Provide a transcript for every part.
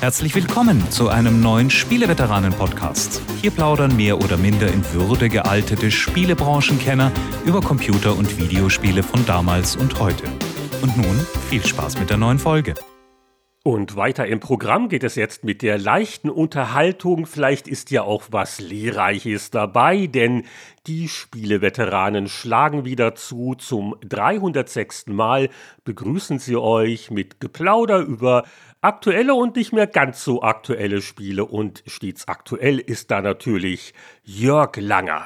Herzlich willkommen zu einem neuen Spieleveteranen-Podcast. Hier plaudern mehr oder minder in Würde gealtete Spielebranchenkenner über Computer- und Videospiele von damals und heute. Und nun viel Spaß mit der neuen Folge. Und weiter im Programm geht es jetzt mit der leichten Unterhaltung. Vielleicht ist ja auch was Lehrreiches dabei, denn die Spieleveteranen schlagen wieder zu. Zum 306. Mal begrüßen sie euch mit Geplauder über aktuelle und nicht mehr ganz so aktuelle Spiele. Und stets aktuell ist da natürlich Jörg Langer.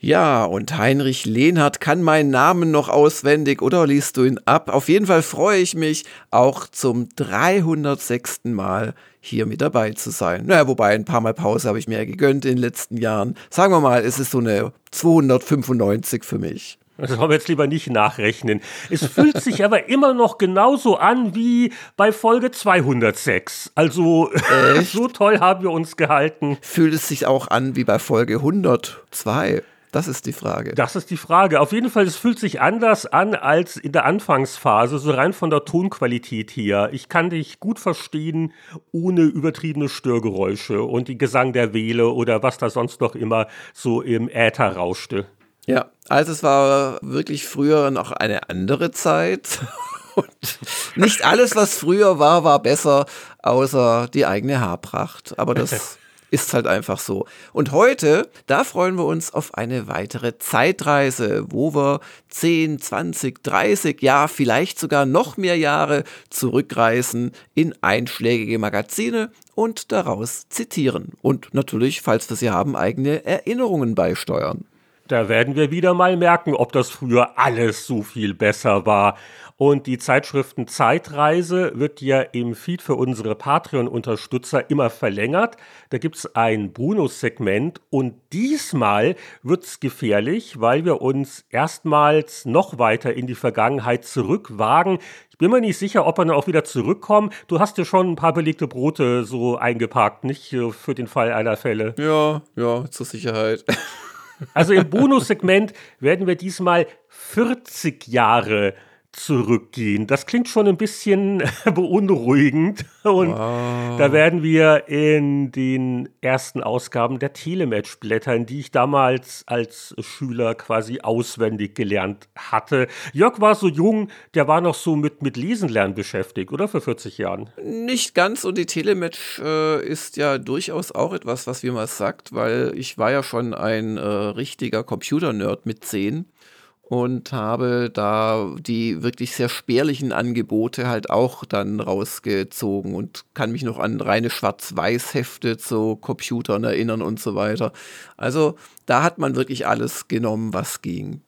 Ja, und Heinrich Lehnhardt kann meinen Namen noch auswendig oder liest du ihn ab? Auf jeden Fall freue ich mich, auch zum 306. Mal hier mit dabei zu sein. Naja, wobei ein paar Mal Pause habe ich mir gegönnt in den letzten Jahren. Sagen wir mal, es ist so eine 295 für mich. Das wollen wir jetzt lieber nicht nachrechnen. Es fühlt sich aber immer noch genauso an wie bei Folge 206. Also so toll haben wir uns gehalten. Fühlt es sich auch an wie bei Folge 102? Das ist die Frage. Das ist die Frage. Auf jeden Fall, es fühlt sich anders an als in der Anfangsphase, so rein von der Tonqualität her. Ich kann dich gut verstehen, ohne übertriebene Störgeräusche und die Gesang der Wähle oder was da sonst noch immer so im Äther rauschte. Ja, also es war wirklich früher noch eine andere Zeit. Und nicht alles, was früher war, war besser, außer die eigene Haarpracht. Aber das ist halt einfach so. Und heute, da freuen wir uns auf eine weitere Zeitreise, wo wir 10, 20, 30, ja, vielleicht sogar noch mehr Jahre zurückreisen in einschlägige Magazine und daraus zitieren. Und natürlich, falls wir sie haben, eigene Erinnerungen beisteuern. Da werden wir wieder mal merken, ob das früher alles so viel besser war. Und die Zeitschriften Zeitreise wird ja im Feed für unsere Patreon-Unterstützer immer verlängert. Da gibt es ein Bonus-Segment und diesmal wird es gefährlich, weil wir uns erstmals noch weiter in die Vergangenheit zurückwagen. Ich bin mir nicht sicher, ob wir dann auch wieder zurückkommen. Du hast ja schon ein paar belegte Brote so eingeparkt, nicht für den Fall einer Fälle. Ja, ja, zur Sicherheit. Also im Bonussegment werden wir diesmal 40 Jahre zurückgehen. Das klingt schon ein bisschen beunruhigend. Und wow. da werden wir in den ersten Ausgaben der Telematch blättern, die ich damals als Schüler quasi auswendig gelernt hatte. Jörg war so jung, der war noch so mit, mit Lesen lernen beschäftigt, oder? Für 40 Jahren. Nicht ganz. Und die Telematch äh, ist ja durchaus auch etwas, was wie man sagt, weil ich war ja schon ein äh, richtiger Computer-Nerd mit 10 und habe da die wirklich sehr spärlichen Angebote halt auch dann rausgezogen und kann mich noch an reine Schwarz-Weiß-Hefte zu Computern erinnern und so weiter. Also da hat man wirklich alles genommen, was ging.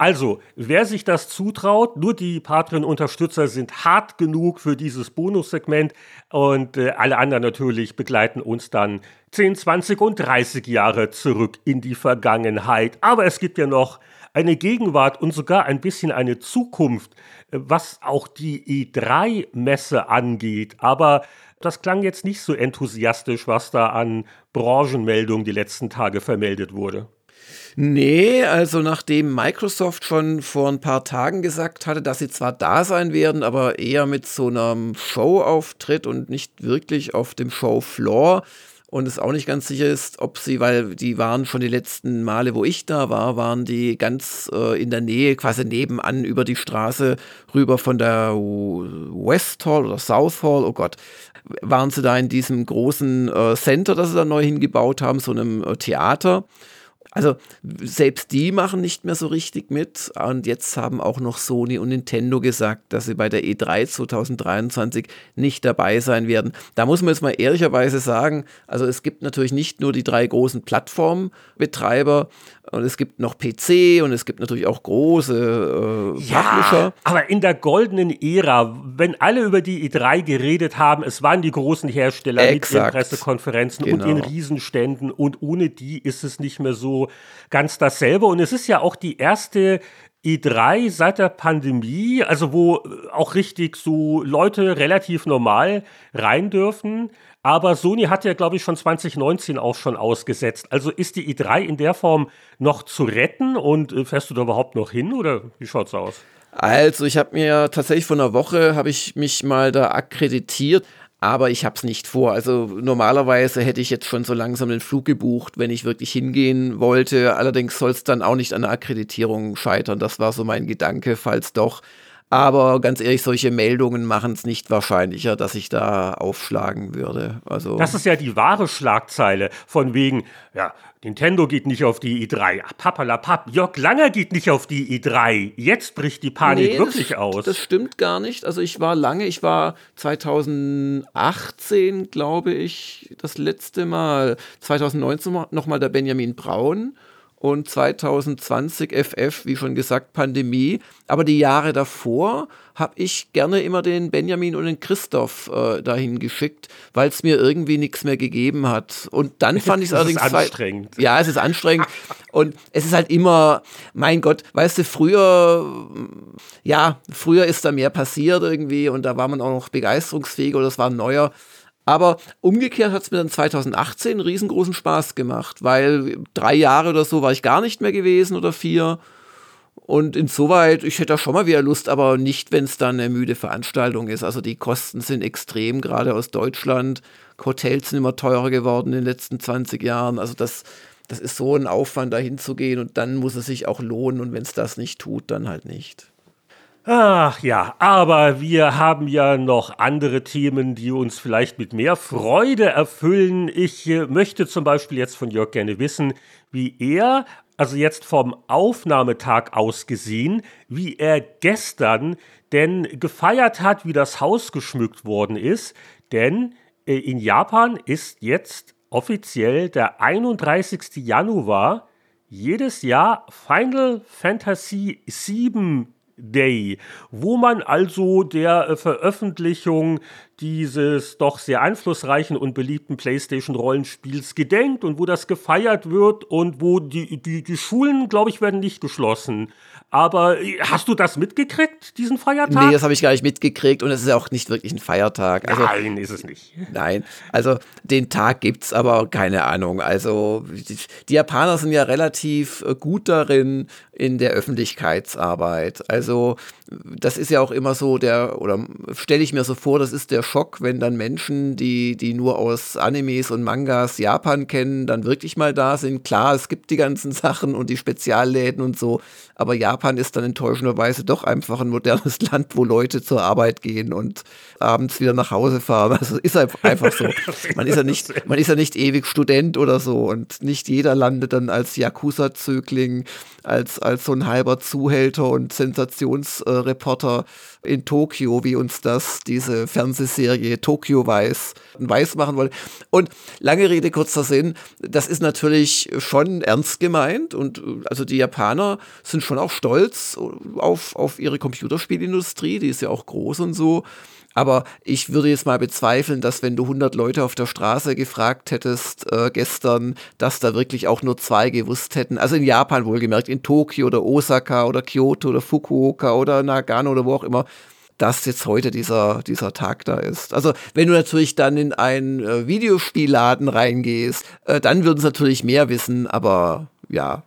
Also, wer sich das zutraut, nur die Patreon-Unterstützer sind hart genug für dieses Bonussegment und äh, alle anderen natürlich begleiten uns dann 10, 20 und 30 Jahre zurück in die Vergangenheit. Aber es gibt ja noch eine Gegenwart und sogar ein bisschen eine Zukunft, äh, was auch die E3-Messe angeht. Aber das klang jetzt nicht so enthusiastisch, was da an Branchenmeldungen die letzten Tage vermeldet wurde. Nee, also nachdem Microsoft schon vor ein paar Tagen gesagt hatte, dass sie zwar da sein werden, aber eher mit so einem Showauftritt und nicht wirklich auf dem Showfloor, und es auch nicht ganz sicher ist, ob sie, weil die waren schon die letzten Male, wo ich da war, waren die ganz äh, in der Nähe, quasi nebenan über die Straße rüber von der West Hall oder South Hall, oh Gott, waren sie da in diesem großen äh, Center, das sie da neu hingebaut haben, so einem äh, Theater. Also selbst die machen nicht mehr so richtig mit. Und jetzt haben auch noch Sony und Nintendo gesagt, dass sie bei der E3 2023 nicht dabei sein werden. Da muss man jetzt mal ehrlicherweise sagen, also es gibt natürlich nicht nur die drei großen Plattformbetreiber, und es gibt noch PC und es gibt natürlich auch große äh, ja, Publisher. Aber in der goldenen Ära, wenn alle über die E3 geredet haben, es waren die großen Hersteller Exakt. mit ihren Pressekonferenzen genau. und ihren Riesenständen und ohne die ist es nicht mehr so ganz dasselbe. Und es ist ja auch die erste E3 seit der Pandemie, also wo auch richtig so Leute relativ normal rein dürfen. Aber Sony hat ja, glaube ich, schon 2019 auch schon ausgesetzt. Also ist die E3 in der Form noch zu retten und äh, fährst du da überhaupt noch hin oder wie schaut's aus? Also ich habe mir tatsächlich vor einer Woche habe ich mich mal da akkreditiert. Aber ich habe es nicht vor. Also normalerweise hätte ich jetzt schon so langsam den Flug gebucht, wenn ich wirklich hingehen wollte. Allerdings soll es dann auch nicht an der Akkreditierung scheitern. Das war so mein Gedanke, falls doch. Aber ganz ehrlich, solche Meldungen machen es nicht wahrscheinlicher, dass ich da aufschlagen würde. Also das ist ja die wahre Schlagzeile von wegen, ja, Nintendo geht nicht auf die i3. Papalapap, Jörg Langer geht nicht auf die i3. Jetzt bricht die Panik nee, wirklich das, aus. Das stimmt gar nicht. Also ich war lange, ich war 2018, glaube ich, das letzte Mal. 2019 nochmal der Benjamin Braun und 2020 FF, wie schon gesagt, Pandemie. Aber die Jahre davor habe ich gerne immer den Benjamin und den Christoph äh, dahin geschickt, weil es mir irgendwie nichts mehr gegeben hat. Und dann fand ich es allerdings anstrengend. Ja, es ist anstrengend und es ist halt immer, mein Gott, weißt du, früher, ja, früher ist da mehr passiert irgendwie und da war man auch noch begeisterungsfähig oder es war neuer. Aber umgekehrt hat es mir dann 2018 einen riesengroßen Spaß gemacht, weil drei Jahre oder so war ich gar nicht mehr gewesen oder vier. Und insoweit, ich hätte da schon mal wieder Lust, aber nicht, wenn es dann eine müde Veranstaltung ist. Also die Kosten sind extrem, gerade aus Deutschland. Hotels sind immer teurer geworden in den letzten 20 Jahren. Also das, das ist so ein Aufwand, da hinzugehen und dann muss es sich auch lohnen. Und wenn es das nicht tut, dann halt nicht. Ach ja, aber wir haben ja noch andere Themen, die uns vielleicht mit mehr Freude erfüllen. Ich äh, möchte zum Beispiel jetzt von Jörg gerne wissen, wie er, also jetzt vom Aufnahmetag aus gesehen, wie er gestern denn gefeiert hat, wie das Haus geschmückt worden ist. Denn äh, in Japan ist jetzt offiziell der 31. Januar jedes Jahr Final Fantasy VII Day, wo man also der äh, Veröffentlichung dieses doch sehr einflussreichen und beliebten PlayStation-Rollenspiels gedenkt und wo das gefeiert wird und wo die, die, die Schulen, glaube ich, werden nicht geschlossen. Aber äh, hast du das mitgekriegt, diesen Feiertag? Nee, das habe ich gar nicht mitgekriegt und es ist auch nicht wirklich ein Feiertag. Also, nein, ist es nicht. Nein, also den Tag gibt es, aber keine Ahnung. Also die, Japaner sind ja relativ äh, gut darin in der Öffentlichkeitsarbeit. Also das ist ja auch immer so der, oder stelle ich mir so vor, das ist der Schock, wenn dann Menschen, die, die nur aus Animes und Mangas Japan kennen, dann wirklich mal da sind. Klar, es gibt die ganzen Sachen und die Spezialläden und so, aber Japan ist dann enttäuschenderweise doch einfach ein modernes Land, wo Leute zur Arbeit gehen und abends wieder nach Hause fahren. Also ist einfach so. Man ist ja nicht, man ist ja nicht ewig Student oder so und nicht jeder landet dann als Yakuza-Zögling, als, als so ein halber Zuhälter und Sensationsreporter äh, in Tokio, wie uns das diese Fernsehserie Tokio Weiß weiß machen wollte. Und lange Rede, kurzer Sinn, das ist natürlich schon ernst gemeint und also die Japaner sind schon auch stolz auf, auf ihre Computerspielindustrie, die ist ja auch groß und so. Aber ich würde jetzt mal bezweifeln, dass wenn du 100 Leute auf der Straße gefragt hättest äh, gestern, dass da wirklich auch nur zwei gewusst hätten. Also in Japan wohlgemerkt, in Tokio oder Osaka oder Kyoto oder Fukuoka oder Nagano oder wo auch immer, dass jetzt heute dieser, dieser Tag da ist. Also wenn du natürlich dann in einen äh, Videospielladen reingehst, äh, dann würden sie natürlich mehr wissen, aber ja,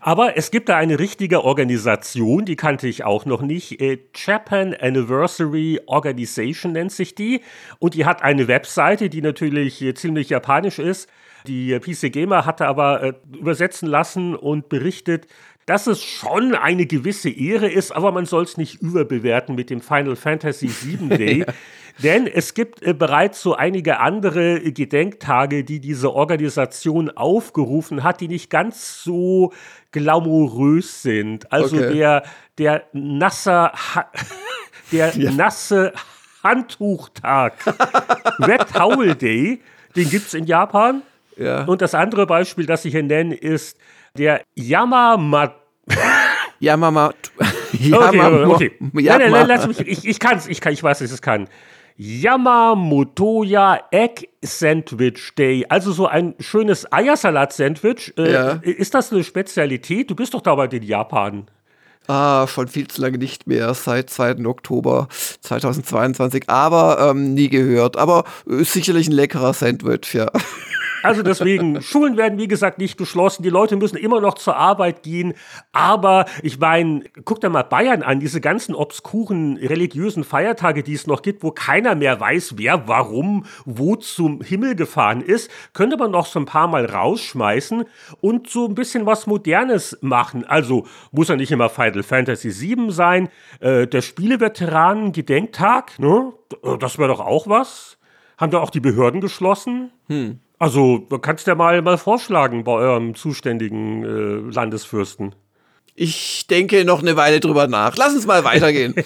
aber es gibt da eine richtige Organisation, die kannte ich auch noch nicht. Äh, Japan Anniversary Organization nennt sich die. Und die hat eine Webseite, die natürlich äh, ziemlich japanisch ist. Die äh, PC Gamer hatte aber äh, übersetzen lassen und berichtet, dass es schon eine gewisse Ehre ist, aber man soll es nicht überbewerten mit dem Final Fantasy VII Day. Denn es gibt äh, bereits so einige andere Gedenktage, die diese Organisation aufgerufen hat, die nicht ganz so glamourös sind. Also okay. der, der nasse, ha der ja. nasse Handtuchtag, Red Towel Day, den gibt es in Japan. Ja. Und das andere Beispiel, das ich hier nenne, ist der Yamamat. Yamamat. Yamamat. Okay, okay. Nein, nein, lass mich. Ich, ich kann es, ich, kann, ich weiß, dass ich es kann. Yamamotoya Egg Sandwich Day. Also so ein schönes Eiersalat-Sandwich. Äh, ja. Ist das eine Spezialität? Du bist doch da in Japan. Ah, schon viel zu lange nicht mehr, seit 2. Oktober 2022. Aber ähm, nie gehört. Aber ist sicherlich ein leckerer Sandwich, ja. Also deswegen, Schulen werden wie gesagt nicht geschlossen, die Leute müssen immer noch zur Arbeit gehen, aber ich meine, guck dir mal Bayern an, diese ganzen obskuren religiösen Feiertage, die es noch gibt, wo keiner mehr weiß, wer warum wo zum Himmel gefahren ist, könnte man noch so ein paar Mal rausschmeißen und so ein bisschen was Modernes machen. Also muss ja nicht immer Final Fantasy VII sein, äh, der Spieleveteranen-Gedenktag, ne? das wäre doch auch was. Haben da auch die Behörden geschlossen? Hm. Also, du kannst ja mal, mal vorschlagen bei eurem zuständigen äh, Landesfürsten. Ich denke noch eine Weile drüber nach. Lass uns mal weitergehen.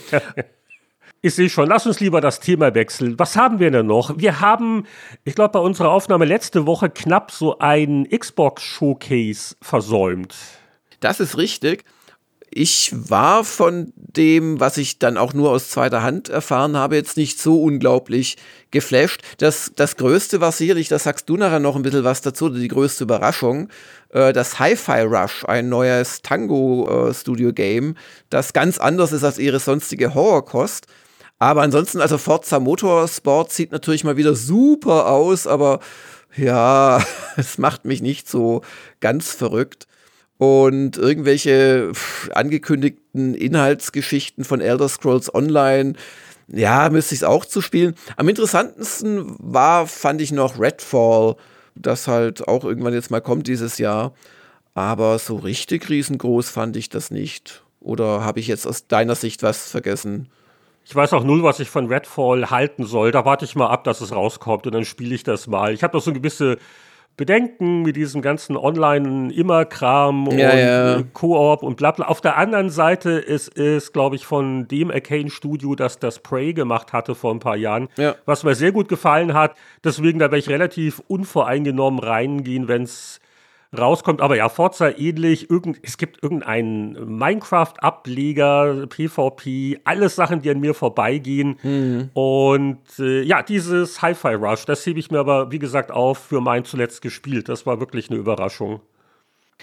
Ich sehe schon, lass uns lieber das Thema wechseln. Was haben wir denn noch? Wir haben, ich glaube, bei unserer Aufnahme letzte Woche knapp so ein Xbox-Showcase versäumt. Das ist richtig. Ich war von dem, was ich dann auch nur aus zweiter Hand erfahren habe, jetzt nicht so unglaublich geflasht. Das, das Größte war sicherlich, da sagst du nachher noch ein bisschen was dazu, die größte Überraschung, äh, das Hi-Fi Rush, ein neues Tango-Studio-Game, äh, das ganz anders ist als ihre sonstige Horrorkost. Aber ansonsten, also Forza Motorsport sieht natürlich mal wieder super aus, aber ja, es macht mich nicht so ganz verrückt und irgendwelche angekündigten Inhaltsgeschichten von Elder Scrolls Online. Ja, müsste ich es auch zu spielen. Am interessantesten war, fand ich noch Redfall, das halt auch irgendwann jetzt mal kommt dieses Jahr. Aber so richtig riesengroß fand ich das nicht. Oder habe ich jetzt aus deiner Sicht was vergessen? Ich weiß auch null, was ich von Redfall halten soll. Da warte ich mal ab, dass es rauskommt und dann spiele ich das mal. Ich habe noch so eine gewisse Bedenken mit diesem ganzen Online-Immer-Kram und ja, ja. Koop und bla bla. Auf der anderen Seite es ist, glaube ich, von dem Arcane-Studio, das das Prey gemacht hatte vor ein paar Jahren, ja. was mir sehr gut gefallen hat. Deswegen, da werde ich relativ unvoreingenommen reingehen, wenn es rauskommt. Aber ja, Forza ähnlich. Irgend, es gibt irgendeinen Minecraft-Ableger, PvP, alles Sachen, die an mir vorbeigehen. Mhm. Und äh, ja, dieses Hi-Fi Rush, das hebe ich mir aber, wie gesagt, auf für mein zuletzt gespielt. Das war wirklich eine Überraschung.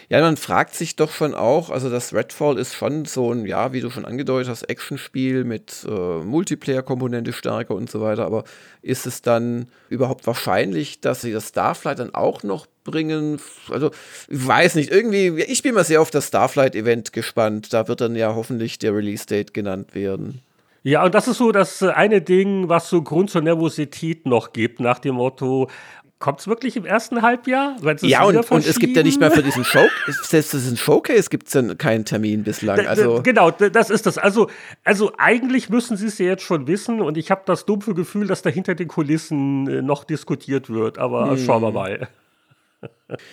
Ja, man fragt sich doch schon auch, also das Redfall ist schon so ein, ja, wie du schon angedeutet hast, Actionspiel mit äh, Multiplayer-Komponente stärker und so weiter, aber ist es dann überhaupt wahrscheinlich, dass sie das Starflight dann auch noch bringen? Also, ich weiß nicht, irgendwie, ich bin mal sehr auf das Starflight-Event gespannt, da wird dann ja hoffentlich der Release-Date genannt werden. Ja, und das ist so das eine Ding, was so Grund zur Nervosität noch gibt, nach dem Motto, Kommt es wirklich im ersten Halbjahr? Ja, und, und, es gibt ja nicht mehr für diesen Show, selbst diesen Showcase gibt es ja keinen Termin bislang. Also genau, das ist das. Also, also eigentlich müssen Sie es ja jetzt schon wissen und ich habe das dumpfe Gefühl, dass da hinter den Kulissen äh, noch diskutiert wird, aber hm. schauen wir mal.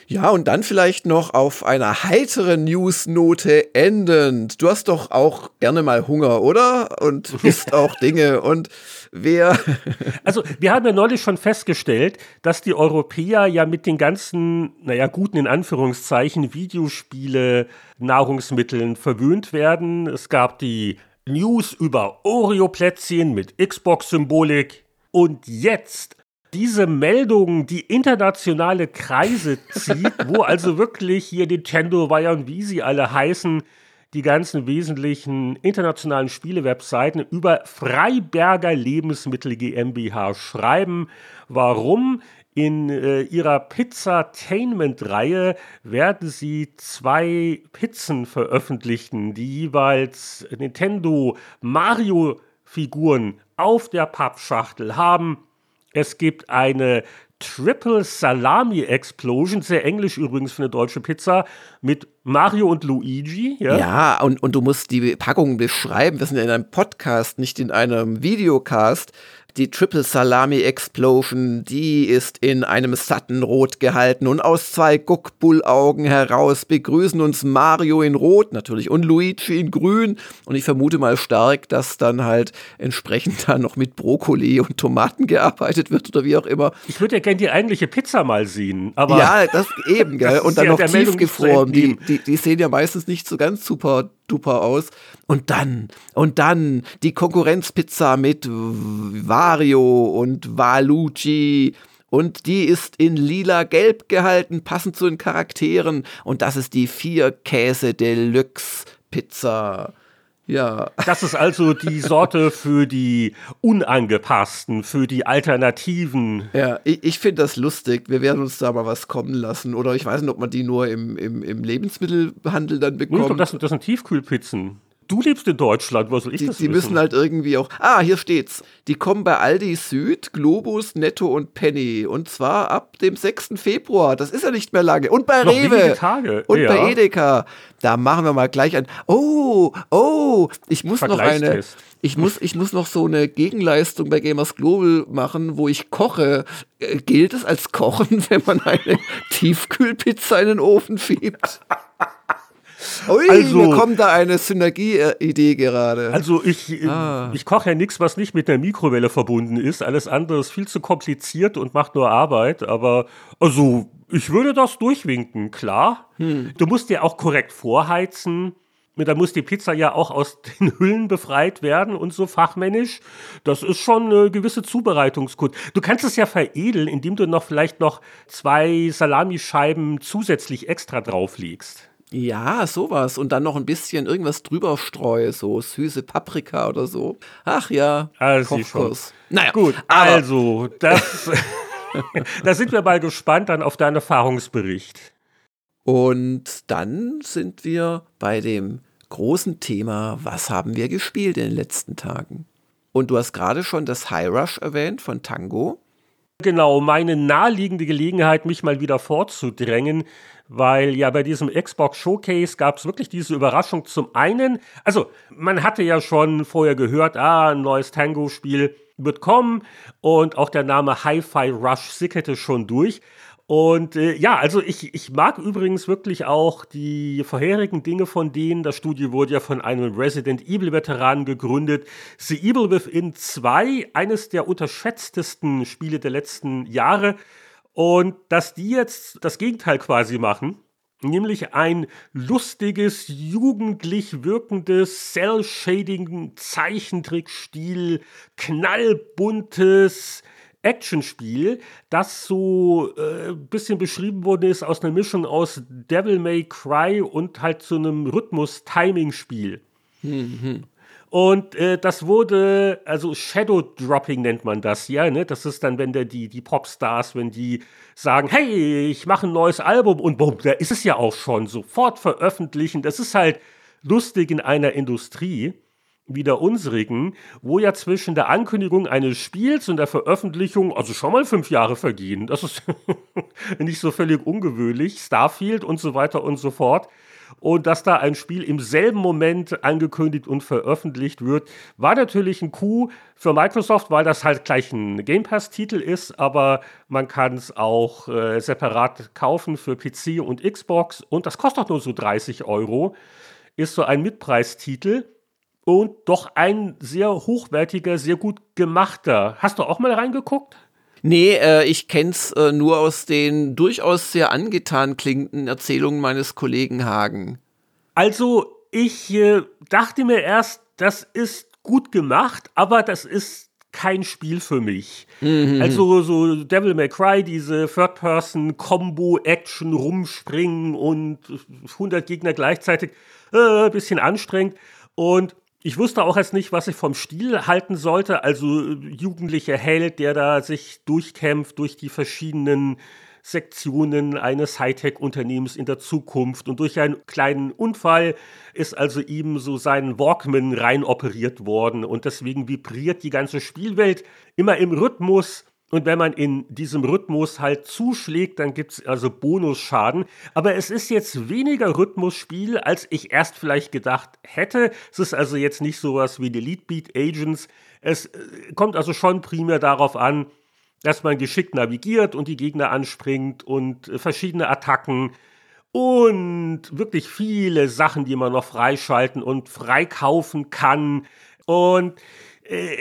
Ja, und dann vielleicht noch auf einer heiteren Newsnote endend. Du hast doch auch gerne mal Hunger, oder? Und isst auch Dinge. Und wer. also, wir haben ja neulich schon festgestellt, dass die Europäer ja mit den ganzen, naja, guten in Anführungszeichen, Videospiele, Nahrungsmitteln verwöhnt werden. Es gab die News über Oreo-Plätzchen mit Xbox-Symbolik. Und jetzt diese Meldung, die internationale Kreise zieht, wo also wirklich hier Nintendo, Wire und wie sie alle heißen, die ganzen wesentlichen internationalen Spielewebseiten über Freiberger Lebensmittel GmbH schreiben. Warum? In äh, ihrer Pizzatainment-Reihe werden sie zwei Pizzen veröffentlichen, die jeweils Nintendo Mario-Figuren auf der Pappschachtel haben. Es gibt eine Triple Salami Explosion, sehr englisch übrigens für eine deutsche Pizza, mit Mario und Luigi. Ja, ja und, und du musst die Packung beschreiben. Wir sind ja in einem Podcast, nicht in einem Videocast. Die Triple Salami Explosion, die ist in einem satten Rot gehalten und aus zwei Guckbullaugen heraus begrüßen uns Mario in Rot natürlich und Luigi in Grün und ich vermute mal stark, dass dann halt entsprechend da noch mit Brokkoli und Tomaten gearbeitet wird oder wie auch immer. Ich würde ja gerne die eigentliche Pizza mal sehen, aber. Ja, das eben, gell? Und dann ja noch tiefgefroren. Die, die, die sehen ja meistens nicht so ganz super duper aus. Und dann, und dann die Konkurrenzpizza mit Vario und Valucci. Und die ist in lila-gelb gehalten, passend zu den Charakteren. Und das ist die vier Käse Deluxe Pizza. Ja. Das ist also die Sorte für die Unangepassten, für die Alternativen. Ja, ich, ich finde das lustig. Wir werden uns da mal was kommen lassen. Oder ich weiß nicht, ob man die nur im, im, im Lebensmittelhandel dann bekommt. Nee, ich das, das sind Tiefkühlpizzen. Du lebst in Deutschland, was soll ich die, das Die müssen halt irgendwie auch. Ah, hier steht's. Die kommen bei Aldi Süd, Globus, Netto und Penny. Und zwar ab dem 6. Februar. Das ist ja nicht mehr lange. Und bei Noch Rewe. Tage. Und ja. bei Edeka. Da machen wir mal gleich ein. Oh, oh, ich muss noch eine. Ich muss, ich muss noch so eine Gegenleistung bei Gamers Global machen, wo ich koche. Äh, gilt es als Kochen, wenn man eine Tiefkühlpizza in den Ofen schiebt? Ui, also, mir kommt da eine Synergie-Idee gerade. Also ich, ah. ich koche ja nichts, was nicht mit der Mikrowelle verbunden ist. Alles andere ist viel zu kompliziert und macht nur Arbeit. Aber also ich würde das durchwinken, klar. Hm. Du musst ja auch korrekt vorheizen. Da muss die Pizza ja auch aus den Hüllen befreit werden und so fachmännisch. Das ist schon eine gewisse Zubereitungskunst. Du kannst es ja veredeln, indem du noch vielleicht noch zwei Salamischeiben zusätzlich extra drauflegst. Ja, sowas. Und dann noch ein bisschen irgendwas drüber streue, so süße Paprika oder so. Ach ja, also Kochkurs. Naja, gut. Also, das, da sind wir mal gespannt dann auf deinen Erfahrungsbericht. Und dann sind wir bei dem großen Thema, was haben wir gespielt in den letzten Tagen? Und du hast gerade schon das High Rush erwähnt von Tango. Genau, meine naheliegende Gelegenheit, mich mal wieder vorzudrängen, weil ja bei diesem Xbox Showcase gab es wirklich diese Überraschung. Zum einen, also man hatte ja schon vorher gehört, ah, ein neues Tango-Spiel wird kommen und auch der Name Hi-Fi Rush sickerte schon durch. Und äh, ja, also ich, ich mag übrigens wirklich auch die vorherigen Dinge von denen. Das Studio wurde ja von einem Resident Evil-Veteranen gegründet. The Evil Within 2, eines der unterschätztesten Spiele der letzten Jahre. Und dass die jetzt das Gegenteil quasi machen, nämlich ein lustiges, jugendlich wirkendes, Cell-Shading, Zeichentrickstil, knallbuntes, Actionspiel, das so ein äh, bisschen beschrieben worden ist aus einer Mischung aus Devil May Cry und halt so einem Rhythmus-Timing-Spiel. Mhm. Und äh, das wurde, also Shadow Dropping nennt man das, ja, ne? Das ist dann, wenn der die, die Popstars, wenn die sagen, hey, ich mache ein neues Album und bumm, da ist es ja auch schon, sofort veröffentlichen. Das ist halt lustig in einer Industrie wie der unsrigen, wo ja zwischen der Ankündigung eines Spiels und der Veröffentlichung also schon mal fünf Jahre vergehen. Das ist nicht so völlig ungewöhnlich. Starfield und so weiter und so fort. Und dass da ein Spiel im selben Moment angekündigt und veröffentlicht wird, war natürlich ein Coup für Microsoft, weil das halt gleich ein Game Pass-Titel ist, aber man kann es auch äh, separat kaufen für PC und Xbox und das kostet nur so 30 Euro. Ist so ein Mitpreistitel und doch ein sehr hochwertiger, sehr gut gemachter. Hast du auch mal reingeguckt? Nee, äh, ich kenn's äh, nur aus den durchaus sehr angetan klingenden Erzählungen meines Kollegen Hagen. Also, ich äh, dachte mir erst, das ist gut gemacht, aber das ist kein Spiel für mich. Mhm. Also so Devil May Cry, diese Third-Person-Combo-Action, rumspringen und 100 Gegner gleichzeitig, äh, bisschen anstrengend. Und ich wusste auch erst nicht, was ich vom Stil halten sollte. Also jugendlicher Held, der da sich durchkämpft durch die verschiedenen Sektionen eines Hightech-Unternehmens in der Zukunft. Und durch einen kleinen Unfall ist also ihm so sein Walkman rein operiert worden. Und deswegen vibriert die ganze Spielwelt immer im Rhythmus und wenn man in diesem Rhythmus halt zuschlägt, dann gibt es also Bonusschaden. Aber es ist jetzt weniger Rhythmusspiel, als ich erst vielleicht gedacht hätte. Es ist also jetzt nicht sowas wie Delete Beat Agents. Es äh, kommt also schon primär darauf an, dass man geschickt navigiert und die Gegner anspringt und äh, verschiedene Attacken und wirklich viele Sachen, die man noch freischalten und freikaufen kann. Und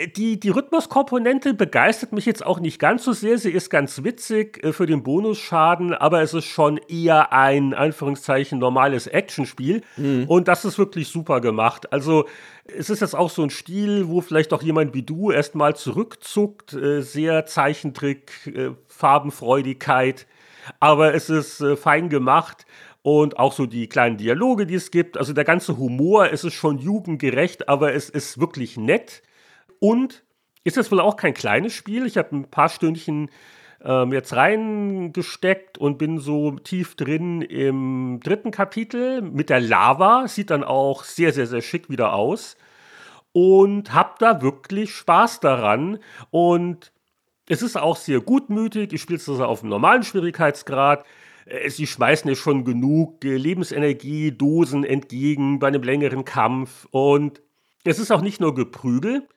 die, die Rhythmuskomponente begeistert mich jetzt auch nicht ganz so sehr. Sie ist ganz witzig äh, für den Bonusschaden, aber es ist schon eher ein, Anführungszeichen, normales Actionspiel. Mhm. Und das ist wirklich super gemacht. Also, es ist jetzt auch so ein Stil, wo vielleicht auch jemand wie du erstmal zurückzuckt. Äh, sehr Zeichentrick, Farbenfreudigkeit. Aber es ist fein gemacht und auch so die kleinen Dialoge, die es gibt. Also der ganze Humor, es ist schon jugendgerecht, aber es ist wirklich nett. Und ist es wohl auch kein kleines Spiel. Ich habe ein paar Stündchen ähm, jetzt reingesteckt und bin so tief drin im dritten Kapitel mit der Lava. Sieht dann auch sehr, sehr, sehr schick wieder aus. Und habe da wirklich Spaß daran. Und es ist auch sehr gutmütig. Ich spiele es also auf einem normalen Schwierigkeitsgrad. Äh, sie schmeißen ja schon genug Lebensenergie, Dosen entgegen bei einem längeren Kampf. Und es ist auch nicht nur Geprügel,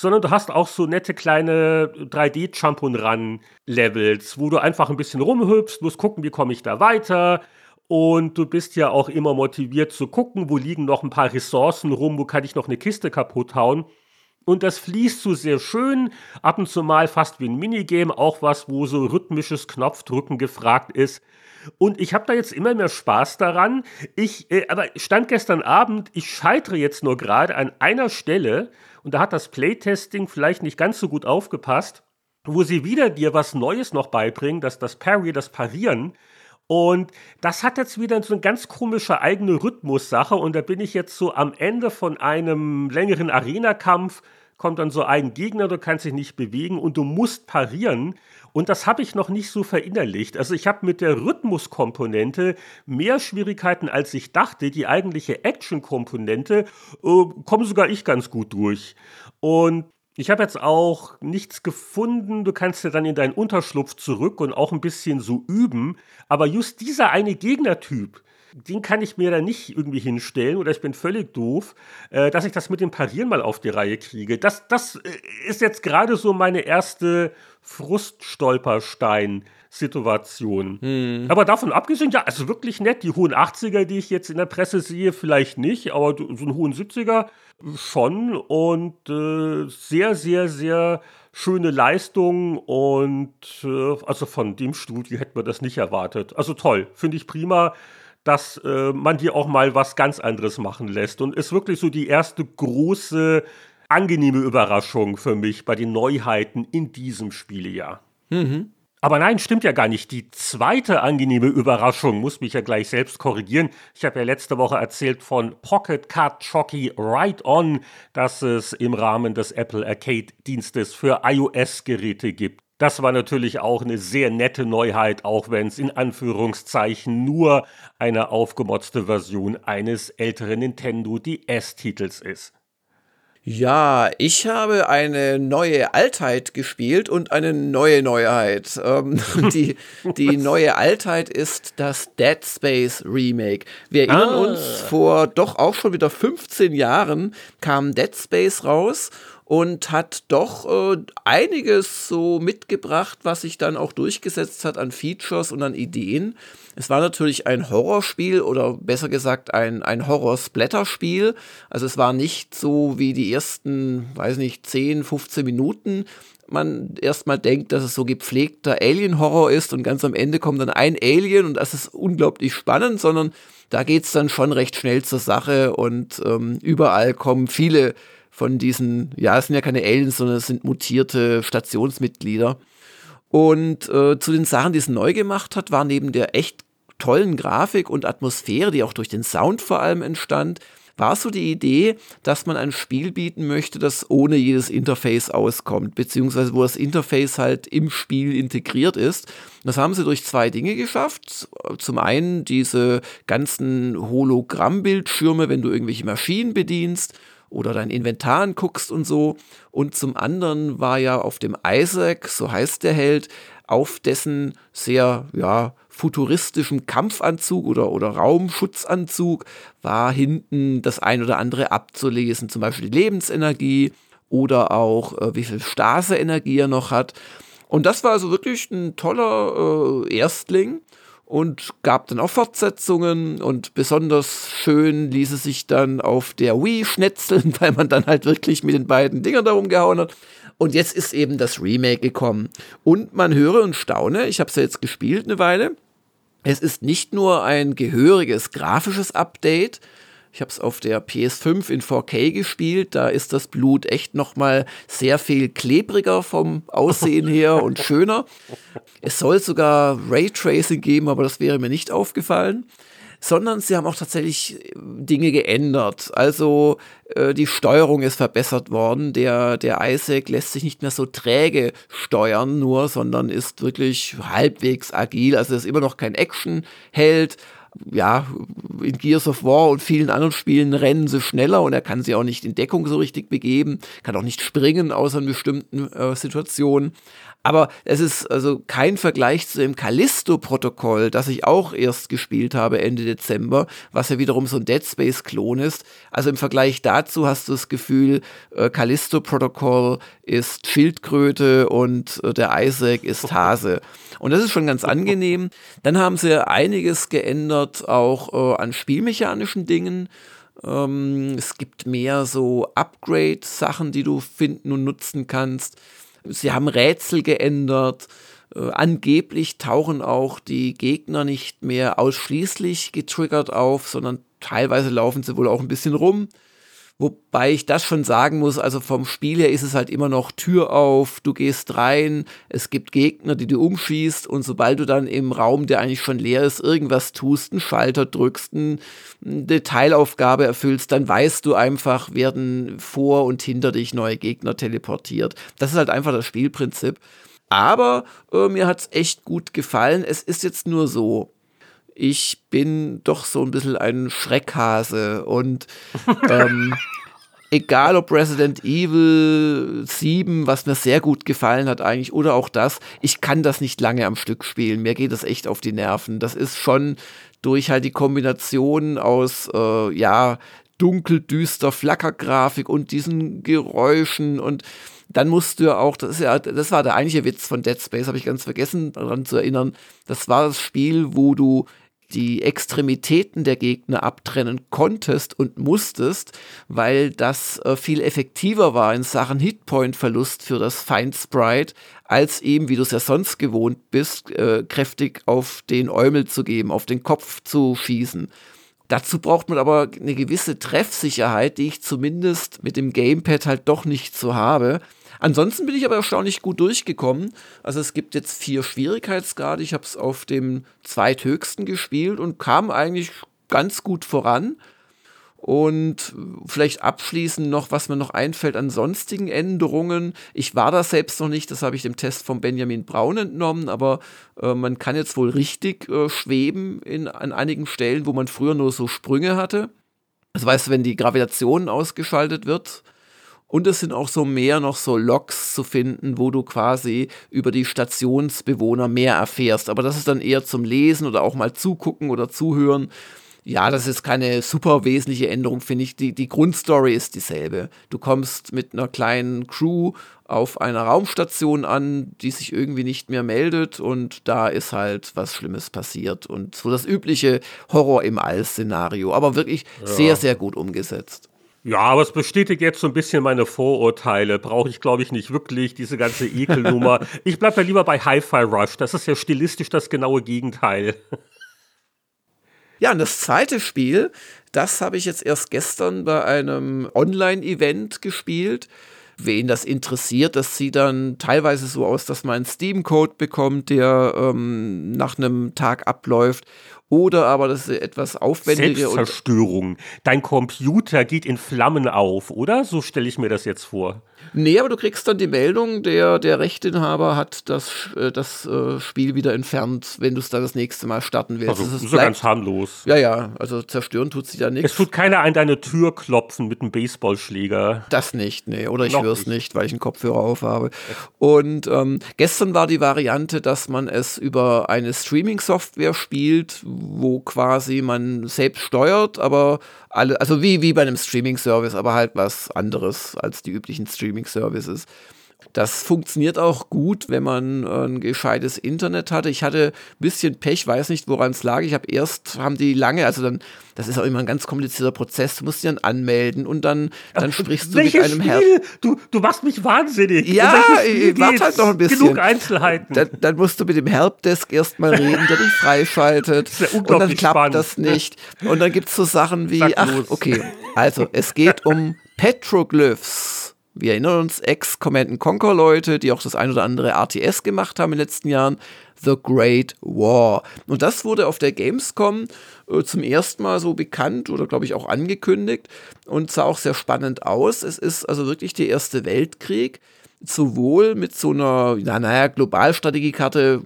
sondern du hast auch so nette kleine 3D-Jump-and-Run-Levels, wo du einfach ein bisschen rumhüpfst, musst gucken, wie komme ich da weiter. Und du bist ja auch immer motiviert zu gucken, wo liegen noch ein paar Ressourcen rum, wo kann ich noch eine Kiste kaputt hauen. Und das fließt so sehr schön, ab und zu mal fast wie ein Minigame, auch was, wo so rhythmisches Knopfdrücken gefragt ist. Und ich habe da jetzt immer mehr Spaß daran. Ich, äh, aber stand gestern Abend, ich scheitere jetzt nur gerade an einer Stelle und da hat das Playtesting vielleicht nicht ganz so gut aufgepasst, wo sie wieder dir was Neues noch beibringen, dass das Parry, das Parieren. Und das hat jetzt wieder so eine ganz komische eigene Rhythmussache. Und da bin ich jetzt so am Ende von einem längeren Arena-Kampf, kommt dann so ein Gegner, du kannst dich nicht bewegen und du musst parieren. Und das habe ich noch nicht so verinnerlicht. Also ich habe mit der Rhythmuskomponente mehr Schwierigkeiten, als ich dachte. Die eigentliche Action-Komponente äh, komme sogar ich ganz gut durch. Und ich habe jetzt auch nichts gefunden. Du kannst ja dann in deinen Unterschlupf zurück und auch ein bisschen so üben. Aber just dieser eine Gegnertyp, den kann ich mir da nicht irgendwie hinstellen oder ich bin völlig doof, äh, dass ich das mit dem Parieren mal auf die Reihe kriege. Das, das äh, ist jetzt gerade so meine erste Fruststolperstein-Situation. Hm. Aber davon abgesehen, ja, also wirklich nett. Die hohen 80er, die ich jetzt in der Presse sehe, vielleicht nicht, aber so einen hohen 70er schon und äh, sehr, sehr, sehr schöne Leistung und äh, also von dem Studio hätte man das nicht erwartet. Also toll, finde ich prima dass äh, man dir auch mal was ganz anderes machen lässt. Und ist wirklich so die erste große, angenehme Überraschung für mich bei den Neuheiten in diesem Spielejahr. Mhm. Aber nein, stimmt ja gar nicht. Die zweite angenehme Überraschung muss mich ja gleich selbst korrigieren. Ich habe ja letzte Woche erzählt von Pocket Card Jockey Right On, dass es im Rahmen des Apple Arcade Dienstes für iOS-Geräte gibt. Das war natürlich auch eine sehr nette Neuheit, auch wenn es in Anführungszeichen nur eine aufgemotzte Version eines älteren Nintendo DS-Titels ist. Ja, ich habe eine neue Altheit gespielt und eine neue Neuheit. Ähm, die, die neue Altheit ist das Dead Space Remake. Wir erinnern ah. uns, vor doch auch schon wieder 15 Jahren kam Dead Space raus und hat doch äh, einiges so mitgebracht, was sich dann auch durchgesetzt hat an Features und an Ideen. Es war natürlich ein Horrorspiel oder besser gesagt ein, ein Horror-Splatter-Spiel. Also es war nicht so wie die ersten, weiß nicht, 10, 15 Minuten. Man erstmal denkt, dass es so gepflegter Alien-Horror ist und ganz am Ende kommt dann ein Alien und das ist unglaublich spannend, sondern da geht es dann schon recht schnell zur Sache und ähm, überall kommen viele von diesen, ja, es sind ja keine Aliens, sondern es sind mutierte Stationsmitglieder. Und äh, zu den Sachen, die es neu gemacht hat, war neben der echt tollen Grafik und Atmosphäre, die auch durch den Sound vor allem entstand, war so die Idee, dass man ein Spiel bieten möchte, das ohne jedes Interface auskommt, beziehungsweise wo das Interface halt im Spiel integriert ist. Das haben sie durch zwei Dinge geschafft. Zum einen diese ganzen Hologrammbildschirme, wenn du irgendwelche Maschinen bedienst oder dein Inventar anguckst und so. Und zum anderen war ja auf dem Isaac, so heißt der Held, auf dessen sehr, ja, futuristischen Kampfanzug oder, oder Raumschutzanzug war hinten das ein oder andere abzulesen, zum Beispiel die Lebensenergie oder auch äh, wie viel Stase-Energie er noch hat. Und das war also wirklich ein toller äh, Erstling und gab dann auch Fortsetzungen und besonders schön ließ es sich dann auf der Wii schnetzeln, weil man dann halt wirklich mit den beiden Dingern da rumgehauen hat. Und jetzt ist eben das Remake gekommen. Und man höre und staune, ich habe es ja jetzt gespielt eine Weile. Es ist nicht nur ein gehöriges grafisches Update, ich habe es auf der PS5 in 4K gespielt. Da ist das Blut echt noch mal sehr viel klebriger vom Aussehen her und schöner. Es soll sogar Raytracing geben, aber das wäre mir nicht aufgefallen. sondern sie haben auch tatsächlich äh, Dinge geändert. Also äh, die Steuerung ist verbessert worden. Der, der Isaac lässt sich nicht mehr so träge steuern nur, sondern ist wirklich halbwegs agil. Also ist immer noch kein Action-Held, ja, in Gears of War und vielen anderen Spielen rennen sie schneller und er kann sie auch nicht in Deckung so richtig begeben, kann auch nicht springen, außer in bestimmten äh, Situationen. Aber es ist also kein Vergleich zu dem Callisto-Protokoll, das ich auch erst gespielt habe Ende Dezember, was ja wiederum so ein Dead Space-Klon ist. Also im Vergleich dazu hast du das Gefühl, äh, Callisto-Protokoll ist Schildkröte und äh, der Isaac ist Hase. Und das ist schon ganz angenehm. Dann haben sie einiges geändert, auch äh, an spielmechanischen Dingen. Ähm, es gibt mehr so Upgrade-Sachen, die du finden und nutzen kannst. Sie haben Rätsel geändert. Äh, angeblich tauchen auch die Gegner nicht mehr ausschließlich getriggert auf, sondern teilweise laufen sie wohl auch ein bisschen rum. Wobei ich das schon sagen muss, also vom Spiel her ist es halt immer noch Tür auf, du gehst rein, es gibt Gegner, die du umschießt und sobald du dann im Raum, der eigentlich schon leer ist, irgendwas tust, einen Schalter drückst, eine Detailaufgabe erfüllst, dann weißt du einfach, werden vor und hinter dich neue Gegner teleportiert. Das ist halt einfach das Spielprinzip. Aber äh, mir hat's echt gut gefallen. Es ist jetzt nur so, ich bin doch so ein bisschen ein Schreckhase und ähm, egal ob Resident Evil 7, was mir sehr gut gefallen hat eigentlich, oder auch das, ich kann das nicht lange am Stück spielen. Mir geht das echt auf die Nerven. Das ist schon durch halt die Kombination aus, äh, ja, dunkel, düster, Flackergrafik und diesen Geräuschen und dann musst du ja auch, das ist ja, das war der eigentliche Witz von Dead Space, habe ich ganz vergessen daran zu erinnern. Das war das Spiel, wo du die Extremitäten der Gegner abtrennen konntest und musstest, weil das äh, viel effektiver war in Sachen Hitpoint-Verlust für das Feind Sprite, als eben, wie du es ja sonst gewohnt bist, äh, kräftig auf den Eumel zu geben, auf den Kopf zu schießen. Dazu braucht man aber eine gewisse Treffsicherheit, die ich zumindest mit dem Gamepad halt doch nicht so habe. Ansonsten bin ich aber erstaunlich gut durchgekommen. Also es gibt jetzt vier Schwierigkeitsgrade. Ich habe es auf dem zweithöchsten gespielt und kam eigentlich ganz gut voran. Und vielleicht abschließend noch, was mir noch einfällt an sonstigen Änderungen. Ich war da selbst noch nicht, das habe ich dem Test von Benjamin Braun entnommen, aber äh, man kann jetzt wohl richtig äh, schweben in, an einigen Stellen, wo man früher nur so Sprünge hatte. Das weißt du, wenn die Gravitation ausgeschaltet wird, und es sind auch so mehr noch so Logs zu finden, wo du quasi über die Stationsbewohner mehr erfährst. Aber das ist dann eher zum Lesen oder auch mal zugucken oder zuhören. Ja, das ist keine super wesentliche Änderung, finde ich. Die, die Grundstory ist dieselbe. Du kommst mit einer kleinen Crew auf einer Raumstation an, die sich irgendwie nicht mehr meldet und da ist halt was Schlimmes passiert und so das übliche Horror im All-Szenario, aber wirklich ja. sehr, sehr gut umgesetzt. Ja, aber es bestätigt jetzt so ein bisschen meine Vorurteile. Brauche ich, glaube ich, nicht wirklich, diese ganze Ekelnummer. ich bleibe da lieber bei Hi-Fi Rush. Das ist ja stilistisch das genaue Gegenteil. Ja, und das zweite Spiel, das habe ich jetzt erst gestern bei einem Online-Event gespielt. Wen das interessiert, das sieht dann teilweise so aus, dass man einen Steam-Code bekommt, der ähm, nach einem Tag abläuft. Oder aber das ist etwas aufwendiger. Selbstzerstörung. Dein Computer geht in Flammen auf, oder? So stelle ich mir das jetzt vor. Nee, aber du kriegst dann die Meldung, der, der Rechteinhaber hat das, äh, das äh, Spiel wieder entfernt, wenn du es dann das nächste Mal starten willst. Also, das ist so ganz harmlos. Ja, ja, also zerstören tut sich da nichts. Es tut keiner an deine Tür klopfen mit einem Baseballschläger. Das nicht, nee. Oder ich höre es nicht, weil ich einen Kopfhörer auf habe. Und ähm, gestern war die Variante, dass man es über eine Streaming-Software spielt, wo quasi man selbst steuert, aber alle, also wie, wie bei einem Streaming-Service, aber halt was anderes als die üblichen Streaming-Services. Das funktioniert auch gut, wenn man äh, ein gescheites Internet hatte. Ich hatte ein bisschen Pech, weiß nicht, woran es lag. Ich habe erst, haben die lange, also dann, das ist auch immer ein ganz komplizierter Prozess, du musst dich dann anmelden und dann, dann sprichst du mit einem Herrn. Du, du machst mich wahnsinnig. Ja, warte halt noch ein bisschen. Genug Einzelheiten. Dann, dann musst du mit dem Helpdesk erstmal reden, der dich freischaltet. Ja und dann klappt spannend. das nicht. Und dann gibt es so Sachen wie, ach, okay, also es geht um Petroglyphs Wir erinnern uns, Ex-Command Conquer-Leute, die auch das ein oder andere RTS gemacht haben in den letzten Jahren. The Great War. Und das wurde auf der Gamescom äh, zum ersten Mal so bekannt oder glaube ich auch angekündigt und sah auch sehr spannend aus. Es ist also wirklich der Erste Weltkrieg, sowohl mit so einer, na, naja, Globalstrategiekarte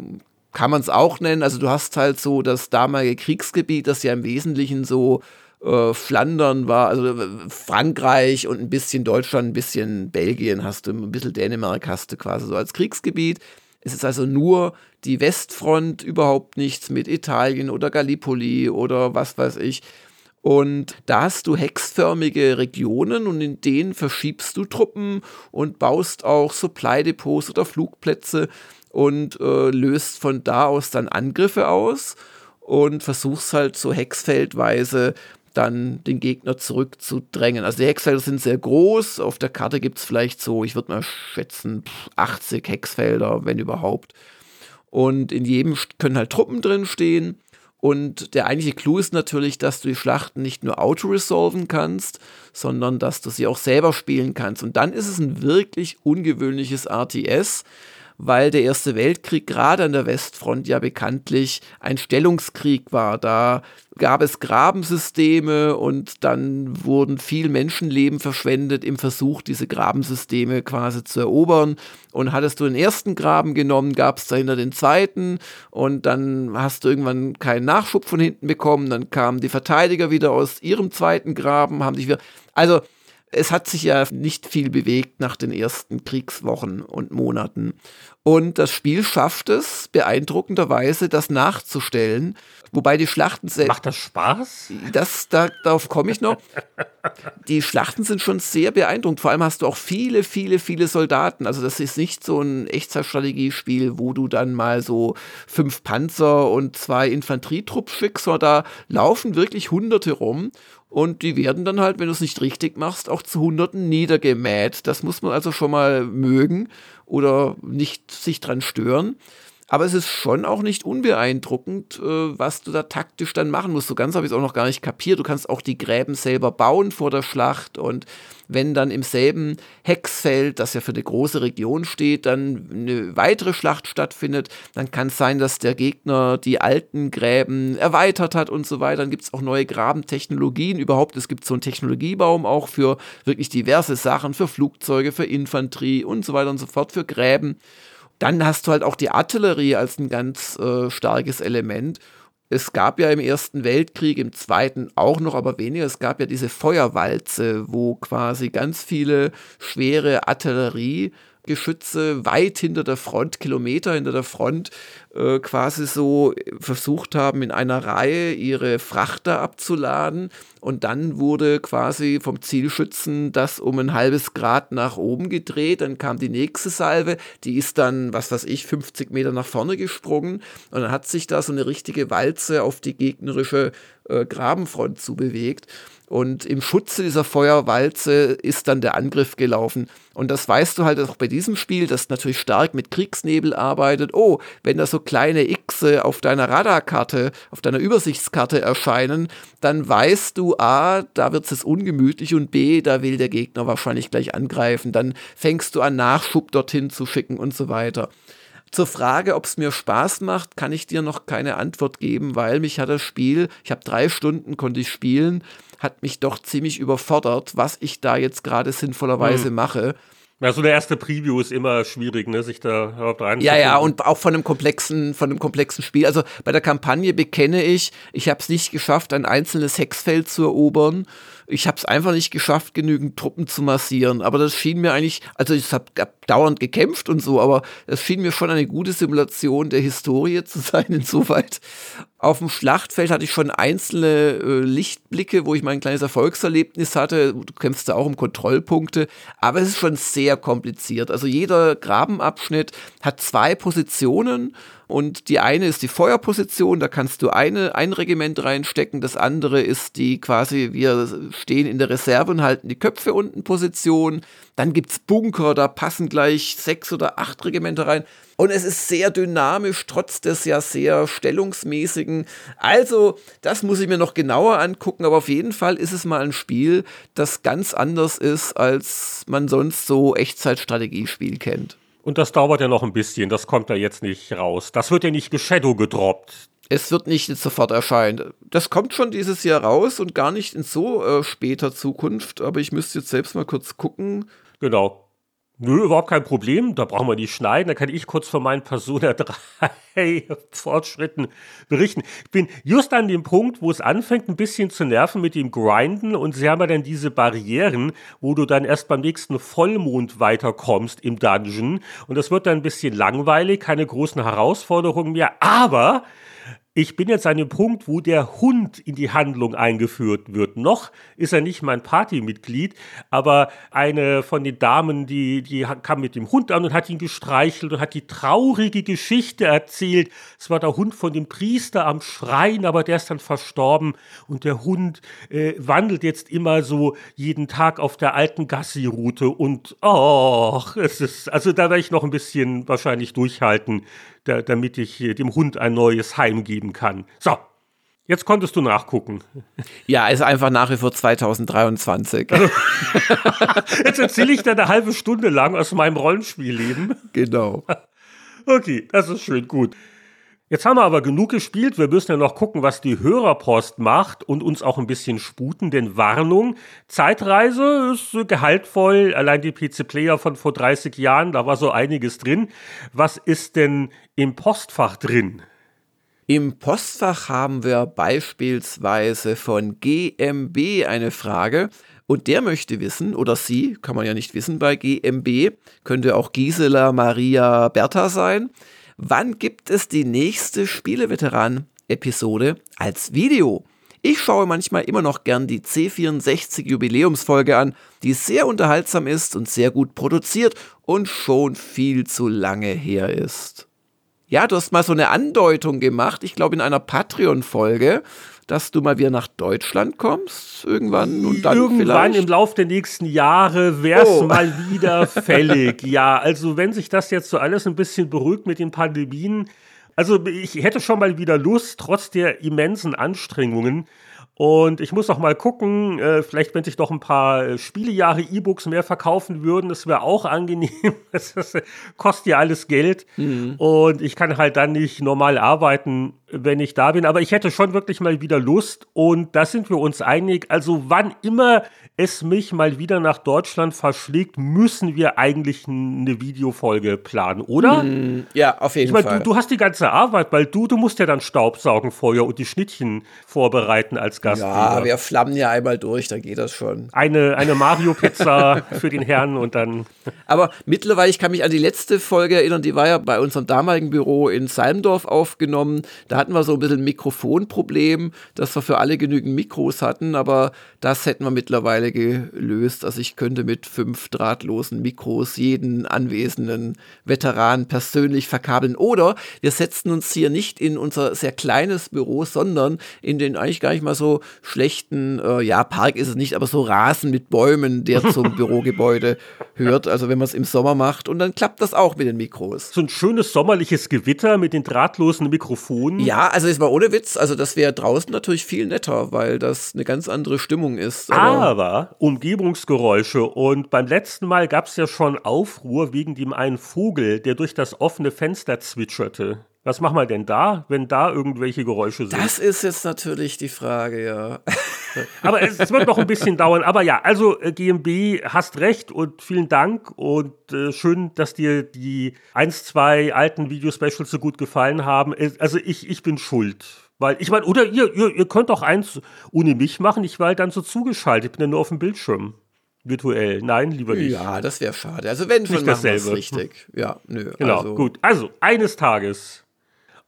kann man es auch nennen. Also du hast halt so das damalige Kriegsgebiet, das ja im Wesentlichen so äh, Flandern war, also äh, Frankreich und ein bisschen Deutschland, ein bisschen Belgien hast du, ein bisschen Dänemark hast du quasi so als Kriegsgebiet. Es ist also nur die Westfront, überhaupt nichts mit Italien oder Gallipoli oder was weiß ich. Und da hast du hexförmige Regionen und in denen verschiebst du Truppen und baust auch Supply-Depots oder Flugplätze und äh, löst von da aus dann Angriffe aus und versuchst halt so hexfeldweise dann den Gegner zurückzudrängen. Also die Hexfelder sind sehr groß. Auf der Karte gibt es vielleicht so, ich würde mal schätzen, 80 Hexfelder, wenn überhaupt. Und in jedem können halt Truppen drin stehen. Und der eigentliche Clou ist natürlich, dass du die Schlachten nicht nur auto-resolven kannst, sondern dass du sie auch selber spielen kannst. Und dann ist es ein wirklich ungewöhnliches RTS, weil der Erste Weltkrieg gerade an der Westfront ja bekanntlich ein Stellungskrieg war. Da gab es Grabensysteme und dann wurden viel Menschenleben verschwendet im Versuch, diese Grabensysteme quasi zu erobern. Und hattest du den ersten Graben genommen, gab es dahinter den zweiten und dann hast du irgendwann keinen Nachschub von hinten bekommen. Dann kamen die Verteidiger wieder aus ihrem zweiten Graben, haben sich wieder. Also es hat sich ja nicht viel bewegt nach den ersten Kriegswochen und Monaten. Und das Spiel schafft es beeindruckenderweise, das nachzustellen. Wobei die Schlachten selbst. Macht das Spaß? Das, da, darauf komme ich noch. die Schlachten sind schon sehr beeindruckend. Vor allem hast du auch viele, viele, viele Soldaten. Also, das ist nicht so ein Echtzeitstrategiespiel, wo du dann mal so fünf Panzer und zwei Infanterietrupps schickst, sondern da laufen wirklich Hunderte rum. Und die werden dann halt, wenn du es nicht richtig machst, auch zu Hunderten niedergemäht. Das muss man also schon mal mögen oder nicht sich dran stören. Aber es ist schon auch nicht unbeeindruckend, äh, was du da taktisch dann machen musst. So ganz habe ich es auch noch gar nicht kapiert. Du kannst auch die Gräben selber bauen vor der Schlacht. Und wenn dann im selben Hexfeld, das ja für eine große Region steht, dann eine weitere Schlacht stattfindet, dann kann es sein, dass der Gegner die alten Gräben erweitert hat und so weiter. Dann gibt es auch neue Grabentechnologien. Überhaupt, es gibt so einen Technologiebaum auch für wirklich diverse Sachen, für Flugzeuge, für Infanterie und so weiter und so fort, für Gräben. Dann hast du halt auch die Artillerie als ein ganz äh, starkes Element. Es gab ja im Ersten Weltkrieg, im Zweiten auch noch, aber weniger. Es gab ja diese Feuerwalze, wo quasi ganz viele schwere Artillerie Geschütze weit hinter der Front, Kilometer hinter der Front, äh, quasi so versucht haben, in einer Reihe ihre Frachter abzuladen. Und dann wurde quasi vom Zielschützen das um ein halbes Grad nach oben gedreht. Dann kam die nächste Salve, die ist dann, was weiß ich, 50 Meter nach vorne gesprungen. Und dann hat sich da so eine richtige Walze auf die gegnerische äh, Grabenfront zubewegt. Und im Schutze dieser Feuerwalze ist dann der Angriff gelaufen. Und das weißt du halt auch bei diesem Spiel, das natürlich stark mit Kriegsnebel arbeitet. Oh, wenn da so kleine X auf deiner Radarkarte, auf deiner Übersichtskarte erscheinen, dann weißt du, A, da wird es ungemütlich und B, da will der Gegner wahrscheinlich gleich angreifen. Dann fängst du an, Nachschub dorthin zu schicken und so weiter. Zur Frage, ob es mir Spaß macht, kann ich dir noch keine Antwort geben, weil mich hat das Spiel, ich habe drei Stunden, konnte ich spielen, hat mich doch ziemlich überfordert, was ich da jetzt gerade sinnvollerweise hm. mache. Ja, so der erste Preview ist immer schwierig, ne, sich da überhaupt rein. Ja, ja, und auch von einem komplexen, von einem komplexen Spiel. Also bei der Kampagne bekenne ich, ich habe es nicht geschafft, ein einzelnes Hexfeld zu erobern ich habe es einfach nicht geschafft, genügend Truppen zu massieren. Aber das schien mir eigentlich, also ich habe dauernd gekämpft und so, aber es schien mir schon eine gute Simulation der Historie zu sein, insoweit. Auf dem Schlachtfeld hatte ich schon einzelne äh, Lichtblicke, wo ich mein kleines Erfolgserlebnis hatte. Du kämpfst da auch um Kontrollpunkte, aber es ist schon sehr kompliziert. Also jeder Grabenabschnitt hat zwei Positionen Und die eine ist die Feuerposition, da kannst du eine, ein Regiment reinstecken. Das andere ist die quasi, wir stehen in der Reserve und halten die Köpfe unten Position. Dann gibt es Bunker, da passen gleich sechs oder acht Regimenter rein. Und es ist sehr dynamisch, trotz des ja sehr stellungsmäßigen. Also, das muss ich mir noch genauer angucken, aber auf jeden Fall ist es mal ein Spiel, das ganz anders ist, als man sonst so Echtzeitstrategiespiel kennt. Und das dauert ja noch ein bisschen, das kommt ja jetzt nicht raus. Das wird ja nicht geshadow gedroppt. Es wird nicht sofort erscheinen. Das kommt schon dieses Jahr raus und gar nicht in so äh, später Zukunft, aber ich müsste jetzt selbst mal kurz gucken. Genau. Nö, überhaupt kein Problem. Da brauchen wir nicht schneiden. Da kann ich kurz von meinen Persona 3 Fortschritten berichten. Ich bin just an dem Punkt, wo es anfängt, ein bisschen zu nerven mit dem Grinden. Und sie haben ja dann diese Barrieren, wo du dann erst beim nächsten Vollmond weiterkommst im Dungeon. Und das wird dann ein bisschen langweilig, keine großen Herausforderungen mehr. Aber ich bin jetzt an dem Punkt, wo der Hund in die Handlung eingeführt wird. Noch ist er nicht mein Partymitglied, aber eine von den Damen, die, die kam mit dem Hund an und hat ihn gestreichelt und hat die traurige Geschichte erzählt. Es war der Hund von dem Priester am Schrein, aber der ist dann verstorben und der Hund äh, wandelt jetzt immer so jeden Tag auf der alten Gassi-Route und oh, es ist, also da werde ich noch ein bisschen wahrscheinlich durchhalten, da, damit ich dem Hund ein neues Heim geben kann. So, Jetzt konntest du nachgucken. Ja, ist einfach nach wie vor 2023. Jetzt erzähle ich dir eine halbe Stunde lang aus meinem Rollenspielleben. Genau. Okay, das ist schön gut. Jetzt haben wir aber genug gespielt. Wir müssen ja noch gucken, was die Hörerpost macht und uns auch ein bisschen sputen. Denn Warnung, Zeitreise ist gehaltvoll. Allein die PC-Player von vor 30 Jahren, da war so einiges drin. Was ist denn im Postfach drin? Im Postfach haben wir beispielsweise von GMB eine Frage. Und der möchte wissen, oder sie, kann man ja nicht wissen bei GMB, könnte auch Gisela Maria Bertha sein. Wann gibt es die nächste Spieleveteran-Episode als Video? Ich schaue manchmal immer noch gern die C64 Jubiläumsfolge an, die sehr unterhaltsam ist und sehr gut produziert und schon viel zu lange her ist. Ja, du hast mal so eine Andeutung gemacht, ich glaube in einer Patreon-Folge, dass du mal wieder nach Deutschland kommst irgendwann und dann irgendwann vielleicht? im Laufe der nächsten Jahre wäre es oh. mal wieder fällig. ja, also wenn sich das jetzt so alles ein bisschen beruhigt mit den Pandemien, also ich hätte schon mal wieder Lust, trotz der immensen Anstrengungen, und ich muss noch mal gucken, äh, vielleicht wenn sich doch ein paar äh, Spielejahre E-Books mehr verkaufen würden, das wäre auch angenehm. das, das kostet ja alles Geld. Mhm. Und ich kann halt dann nicht normal arbeiten, wenn ich da bin. Aber ich hätte schon wirklich mal wieder Lust. Und da sind wir uns einig. Also wann immer es mich mal wieder nach Deutschland verschlägt, müssen wir eigentlich eine Videofolge planen, oder? Mm, ja, auf jeden ich mein, Fall. Du, du hast die ganze Arbeit, weil du, du musst ja dann Staubsaugen vorher und die Schnittchen vorbereiten als Gastgeber. Ja, wir flammen ja einmal durch, da geht das schon. Eine, eine Mario-Pizza für den Herrn und dann. Aber mittlerweile, ich kann mich an die letzte Folge erinnern, die war ja bei unserem damaligen Büro in Salmdorf aufgenommen. Da hatten wir so ein bisschen ein Mikrofonproblem, dass wir für alle genügend Mikros hatten, aber das hätten wir mittlerweile gelöst. Also ich könnte mit fünf drahtlosen Mikros jeden anwesenden Veteran persönlich verkabeln. Oder wir setzen uns hier nicht in unser sehr kleines Büro, sondern in den eigentlich gar nicht mal so schlechten, äh, ja, Park ist es nicht, aber so Rasen mit Bäumen, der zum Bürogebäude hört. Also wenn man es im Sommer macht und dann klappt das auch mit den Mikros. So ein schönes sommerliches Gewitter mit den drahtlosen Mikrofonen. Ja, also es war ohne Witz. Also das wäre draußen natürlich viel netter, weil das eine ganz andere Stimmung ist. Aber, aber Umgebungsgeräusche. Und beim letzten Mal gab es ja schon Aufruhr wegen dem einen Vogel, der durch das offene Fenster zwitscherte. Was machen wir denn da, wenn da irgendwelche Geräusche sind? Das ist jetzt natürlich die Frage, ja. Aber es, es, wird noch ein bisschen dauern. Aber ja, also äh, GMB, hast recht und vielen Dank und äh, schön, dass dir die eins, zwei alten Videospecials so gut gefallen haben. Also ich, ich bin schuld. Weil, ich meine, oder ihr, ihr, ihr könnt auch eins ohne mich machen, ich war halt dann so zugeschaltet, ich bin ja nur auf dem Bildschirm. Virtuell. Nein, lieber nicht. Ja, das wäre schade. Also wenn schon nicht dasselbe. richtig. Ja, nö. Genau, also. gut. Also, eines Tages.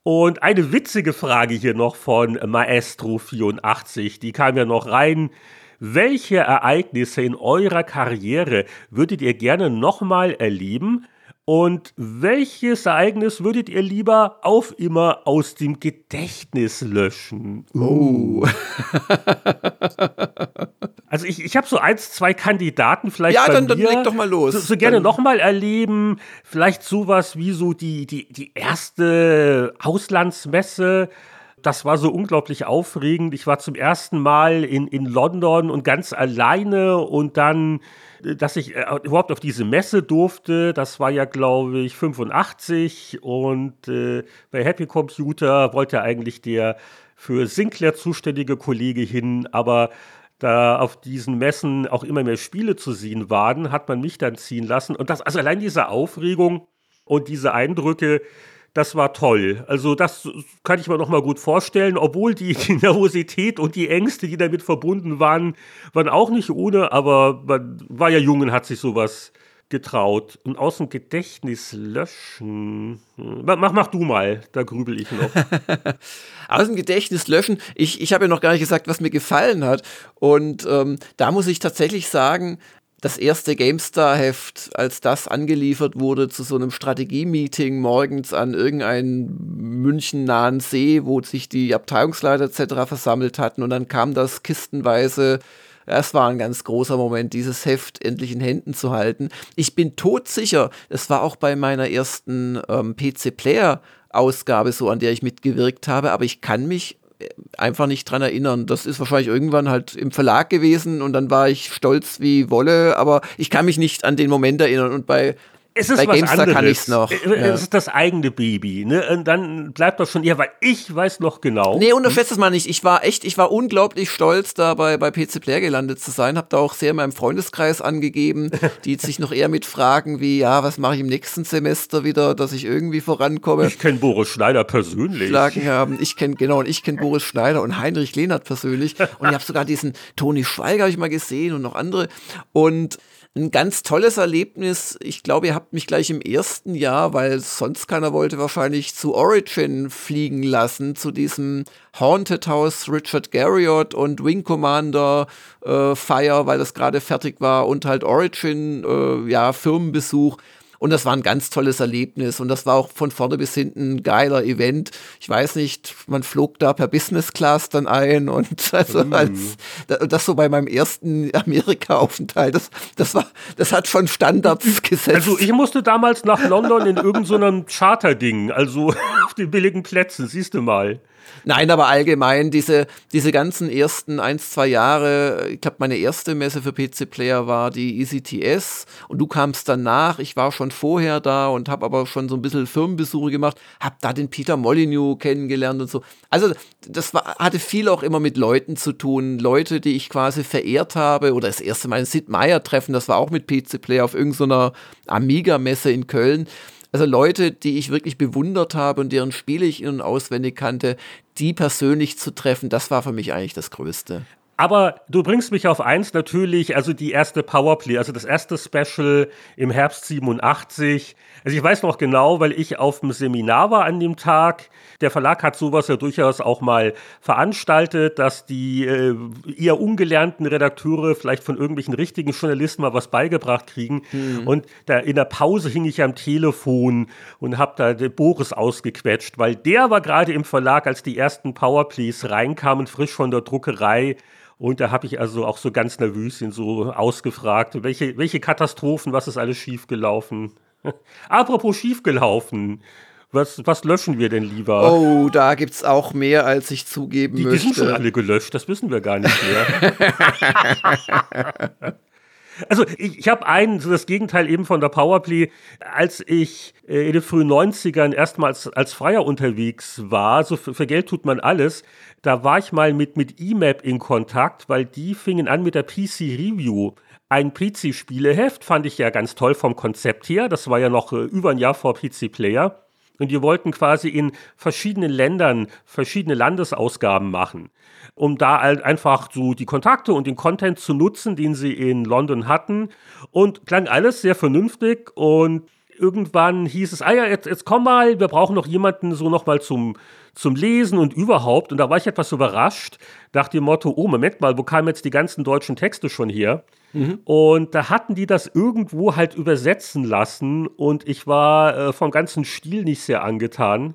Und eine witzige Frage hier noch von Maestro84, die kam ja noch rein. Welche Ereignisse in eurer Karriere würdet ihr gerne nochmal erleben Und welches Ereignis würdet ihr lieber auf immer aus dem Gedächtnis löschen? Oh. also ich, ich habe so eins, zwei Kandidaten vielleicht. Ja, dann, dann leg doch mal los. So, so gerne nochmal erleben. Vielleicht sowas wie so die, die, die erste Auslandsmesse das war so unglaublich aufregend. Ich war zum ersten Mal in, in London und ganz alleine und dann, dass ich äh, überhaupt auf diese Messe durfte, das war ja, glaube ich, 85 und äh, bei Happy Computer wollte eigentlich der für Sinclair zuständige Kollege hin, aber da auf diesen Messen auch immer mehr Spiele zu sehen waren, hat man mich dann ziehen lassen. Und das, also allein diese Aufregung und diese Eindrücke, das war toll. Also das kann ich mir noch mal gut vorstellen, obwohl die, die Nervosität und die Ängste, die damit verbunden waren, waren auch nicht ohne, aber man war ja jung und hat sich sowas getraut. Und aus dem Gedächtnis löschen. Mach, mach du mal, da grübel ich noch. aus dem Gedächtnis löschen. Ich, ich habe ja noch gar nicht gesagt, was mir gefallen hat. Und ähm, da muss ich tatsächlich sagen, das erste GameStar-Heft, als das angeliefert wurde zu so einem Strategie-Meeting morgens an irgendeinen München-nahen See, wo sich die Abteilungsleiter etc. versammelt hatten und dann kam das kistenweise. Es war ein ganz großer Moment, dieses Heft endlich in Händen zu halten. Ich bin todsicher, es war auch bei meiner ersten ähm, PC-Player-Ausgabe so, an der ich mitgewirkt habe, aber ich kann mich einfach nicht dran erinnern. Das ist wahrscheinlich irgendwann halt im Verlag gewesen und dann war ich stolz wie Wolle, aber ich kann mich nicht an den Moment erinnern. Und bei es ist Bei was GameStar anderes. kann ich's noch. Es ja. ist das eigene Baby. Ne? Und dann bleibt das schon ihr, weil ich weiß noch genau. Nee, unterschätzt es mal nicht. Ich war echt, ich war unglaublich stolz, da bei, bei PC Player gelandet zu sein. Hab da auch sehr in meinem Freundeskreis angegeben, die sich noch eher mit Fragen wie, ja, was mache ich im nächsten Semester wieder, dass ich irgendwie vorankomme. Ich kenne Boris Schneider persönlich. Schlagen haben. Ich kenne, genau, und ich kenne Boris Schneider und Heinrich Lehnert persönlich. Und ich habe sogar diesen Toni Schweiger habe ich mal gesehen und noch andere. Und ein ganz tolles Erlebnis. Ich glaube, ihr habt mich gleich im ersten Jahr, weil sonst keiner wollte, wahrscheinlich zu Origin fliegen lassen, zu diesem Haunted House Richard Garriott und Wing Commander äh, Fire, weil das gerade fertig war und halt Origin, äh, ja, Firmenbesuch. Und das war ein ganz tolles Erlebnis. Und das war auch von vorne bis hinten ein geiler Event. Ich weiß nicht, man flog da per Business Class dann ein und also mm. als, das so bei meinem ersten Amerika-Aufenthalt, das, das war, das hat schon Standards gesetzt. Also ich musste damals nach London in irgendeinem so Charter-Ding, also auf den billigen Plätzen, siehst du mal. Nein, aber allgemein, diese, diese ganzen ersten ein, zwei Jahre, ich glaube, meine erste Messe für PC-Player war die ECTS und du kamst danach. Ich war schon vorher da und habe aber schon so ein bisschen Firmenbesuche gemacht, habe da den Peter Molyneux kennengelernt und so. Also, das war, hatte viel auch immer mit Leuten zu tun. Leute, die ich quasi verehrt habe oder das erste Mal ein Sid Meier treffen, das war auch mit PC-Player auf irgendeiner Amiga-Messe in Köln. Also Leute, die ich wirklich bewundert habe und deren Spiele ich in- und auswendig kannte, die persönlich zu treffen, das war für mich eigentlich das Größte. Aber du bringst mich auf eins natürlich, also die erste Powerplay, also das erste Special im Herbst 87. Also ich weiß noch genau, weil ich auf dem Seminar war an dem Tag. Der Verlag hat sowas ja durchaus auch mal veranstaltet, dass die äh, eher ungelernten Redakteure vielleicht von irgendwelchen richtigen Journalisten mal was beigebracht kriegen. Mhm. Und da in der Pause hing ich am Telefon und habe da den Boris ausgequetscht, weil der war gerade im Verlag, als die ersten Powerplays reinkamen, frisch von der Druckerei. Und da habe ich also auch so ganz nervös ihn so ausgefragt, welche, welche Katastrophen, was ist alles schiefgelaufen? Apropos schiefgelaufen. Was, was löschen wir denn lieber? Oh, da gibt es auch mehr, als ich zugeben die, möchte. Die sind schon alle gelöscht, das wissen wir gar nicht mehr. Also ich, ich habe einen, so das Gegenteil eben von der Powerplay, als ich äh, in den frühen 90ern erstmals als Freier unterwegs war, so für, für, Geld tut man alles, da war ich mal mit, mit eMap in Kontakt, weil die fingen an mit der PC Review. Ein PC-Spieleheft fand ich ja ganz toll vom Konzept her. Das war ja noch äh, über ein Jahr vor PC Player. Und die wollten quasi in verschiedenen Ländern verschiedene Landesausgaben machen, um da halt einfach so die Kontakte und den Content zu nutzen, den sie in London hatten. Und klang alles sehr vernünftig und irgendwann hieß es, ah ja, jetzt, jetzt komm mal, wir brauchen noch jemanden so nochmal zum, zum Lesen und überhaupt. Und da war ich etwas überrascht, nach dem Motto, oh, Moment mal, wo kamen jetzt die ganzen deutschen Texte schon her? Mhm. Und da hatten die das irgendwo halt übersetzen lassen und ich war äh, vom ganzen Stil nicht sehr angetan.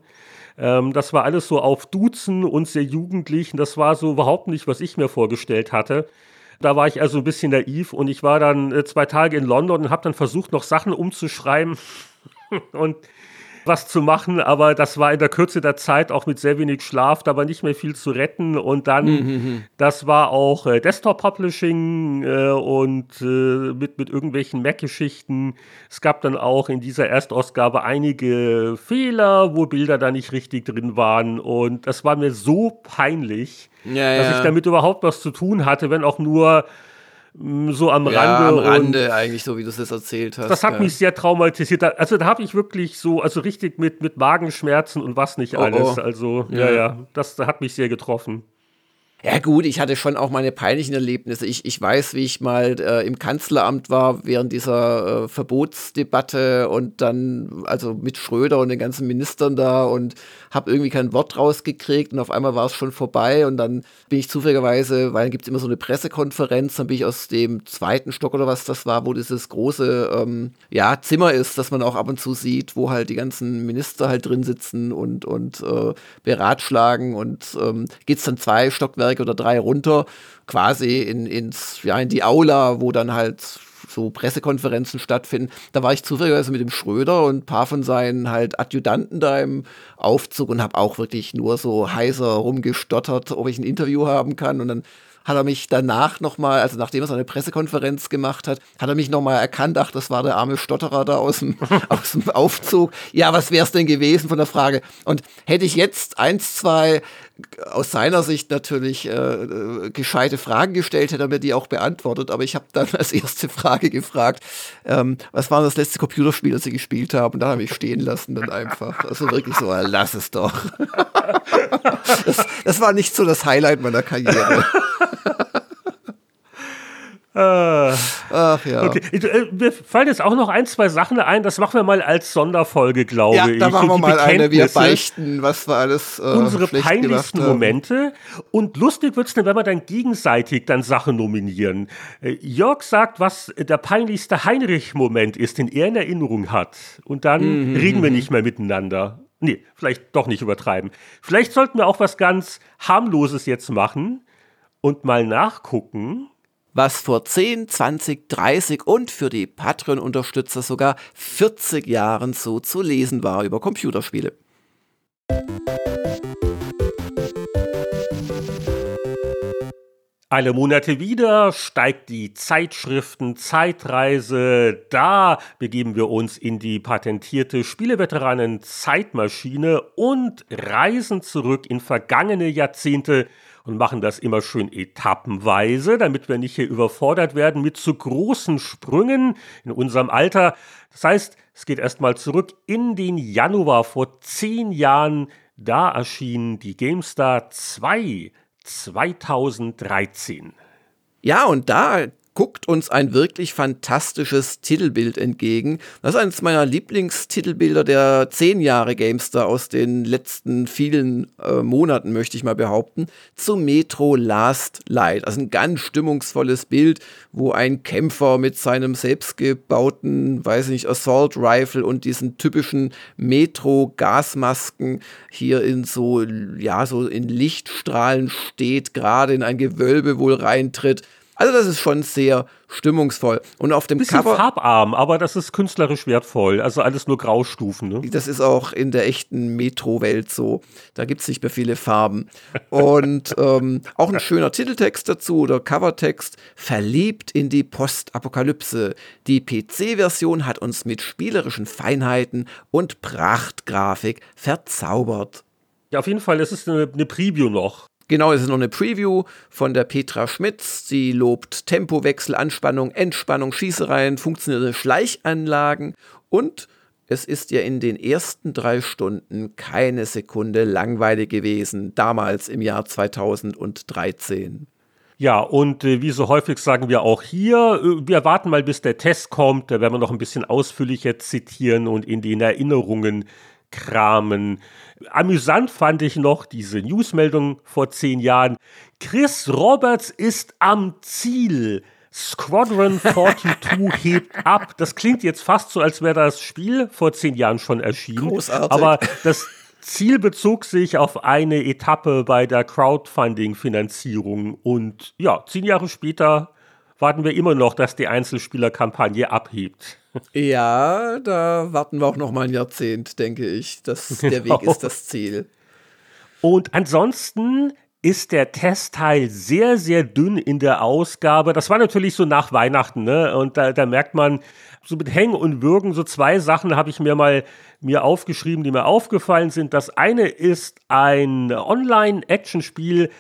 Ähm, das war alles so auf Duzen und sehr jugendlich. Und das war so überhaupt nicht, was ich mir vorgestellt hatte. Da war ich also ein bisschen naiv und ich war dann äh, zwei Tage in London und habe dann versucht, noch Sachen umzuschreiben. und was zu machen, aber das war in der Kürze der Zeit auch mit sehr wenig Schlaf, da war nicht mehr viel zu retten und dann, mhm. mhm. das war auch äh, Desktop-Publishing äh, und äh, mit, mit irgendwelchen Mac-Geschichten. Es gab dann auch in dieser Erstausgabe einige Fehler, wo Bilder da nicht richtig drin waren und das war mir so peinlich, ja, dass ja. ich damit überhaupt was zu tun hatte, wenn auch nur so am ja, Rande. Am Rande eigentlich, so wie du es jetzt erzählt hast. Das hat ja. mich sehr traumatisiert. Also da habe ich wirklich so, also richtig mit, mit Magenschmerzen und was nicht oh, alles. Oh. Also, ja, ja, ja, das hat mich sehr getroffen. Ja gut, ich hatte schon auch meine peinlichen Erlebnisse. Ich, ich weiß, wie ich mal äh, im Kanzleramt war während dieser äh, Verbotsdebatte und dann, also mit Schröder und den ganzen Ministern da und habe irgendwie kein Wort rausgekriegt und auf einmal war es schon vorbei und dann bin ich zufälligerweise, weil dann gibt es immer so eine Pressekonferenz, dann bin ich aus dem zweiten Stock oder was das war, wo dieses große ähm, ja, Zimmer ist, das man auch ab und zu sieht, wo halt die ganzen Minister halt drin sitzen und, und äh, beratschlagen und ähm, geht es dann zwei Stockwerke oder drei runter, quasi in, ins, ja, in die Aula, wo dann halt so Pressekonferenzen stattfinden. Da war ich zufälligerweise mit dem Schröder und ein paar von seinen halt Adjutanten da im Aufzug und habe auch wirklich nur so heiser rumgestottert, ob ich ein Interview haben kann. Und dann hat er mich danach nochmal, also nachdem er seine Pressekonferenz gemacht hat, hat er mich nochmal erkannt, ach, das war der arme Stotterer da aus dem, aus dem Aufzug. Ja, was wäre es denn gewesen von der Frage? Und hätte ich jetzt eins, zwei aus seiner Sicht natürlich äh, gescheite Fragen gestellt, hätte er mir die auch beantwortet. Aber ich habe dann als erste Frage gefragt, ähm, was war das letzte Computerspiel, das Sie gespielt haben? Und da habe ich stehen lassen dann einfach. Also wirklich so, lass es doch. das, das war nicht so das Highlight meiner Karriere. Äh, Ach ja. Okay. Äh, mir fallen jetzt auch noch ein, zwei Sachen ein. Das machen wir mal als Sonderfolge, glaube ja, ich. Da machen wir mal eine. Wir beichten, was wir alles. Äh, unsere peinlichsten Momente. Und lustig wird es dann, wenn wir dann gegenseitig dann Sachen nominieren. Äh, Jörg sagt, was der peinlichste Heinrich-Moment ist, den er in Erinnerung hat. Und dann mhm. reden wir mhm. nicht mehr miteinander. Nee, vielleicht doch nicht übertreiben. Vielleicht sollten wir auch was ganz harmloses jetzt machen und mal nachgucken was vor 10, 20, 30 und für die Patreon-Unterstützer sogar 40 Jahren so zu lesen war über Computerspiele. Alle Monate wieder steigt die Zeitschriften Zeitreise. Da begeben wir uns in die patentierte Spieleveteranen Zeitmaschine und reisen zurück in vergangene Jahrzehnte und machen das immer schön etappenweise, damit wir nicht hier überfordert werden mit zu großen Sprüngen in unserem Alter. Das heißt, es geht erstmal zurück in den Januar vor zehn Jahren. Da erschien die GameStar 2 2013. Ja, und da guckt uns ein wirklich fantastisches Titelbild entgegen. Das ist eines meiner Lieblingstitelbilder der zehn Jahre Gamester aus den letzten vielen äh, Monaten, möchte ich mal behaupten, zu Metro Last Light. Also ein ganz stimmungsvolles Bild, wo ein Kämpfer mit seinem selbstgebauten, weiß ich nicht, Assault Rifle und diesen typischen Metro-Gasmasken hier in so, ja, so in Lichtstrahlen steht, gerade in ein Gewölbe wohl reintritt also das ist schon sehr stimmungsvoll. Und auf dem Bisschen Cover farbarm, aber das ist künstlerisch wertvoll. Also alles nur Graustufen. Ne? Das ist auch in der echten Metro-Welt so. Da gibt es nicht mehr viele Farben. Und ähm, auch ein schöner Titeltext dazu oder Covertext. Verliebt in die Postapokalypse. Die PC-Version hat uns mit spielerischen Feinheiten und Prachtgrafik verzaubert. Ja, auf jeden Fall, es ist eine, eine Preview noch. Genau, es ist noch eine Preview von der Petra Schmitz. Sie lobt Tempowechsel, Anspannung, Entspannung, Schießereien, funktionierende Schleichanlagen und es ist ja in den ersten drei Stunden keine Sekunde langweilig gewesen, damals im Jahr 2013. Ja, und äh, wie so häufig sagen wir auch hier, äh, wir warten mal, bis der Test kommt. Da werden wir noch ein bisschen ausführlicher zitieren und in den Erinnerungen kramen. Amüsant fand ich noch diese Newsmeldung vor zehn Jahren. Chris Roberts ist am Ziel. Squadron 42 hebt ab. Das klingt jetzt fast so, als wäre das Spiel vor zehn Jahren schon erschienen. Großartig. Aber das Ziel bezog sich auf eine Etappe bei der Crowdfunding-Finanzierung. Und ja, zehn Jahre später warten wir immer noch, dass die Einzelspielerkampagne abhebt. Ja, da warten wir auch noch mal ein Jahrzehnt, denke ich. Das, der Weg ist das Ziel. Und ansonsten ist der Testteil sehr, sehr dünn in der Ausgabe. Das war natürlich so nach Weihnachten, ne? Und da, da merkt man, so mit Hängen und Würgen, so zwei Sachen habe ich mir mal mir aufgeschrieben, die mir aufgefallen sind. Das eine ist ein Online-Action-Spiel,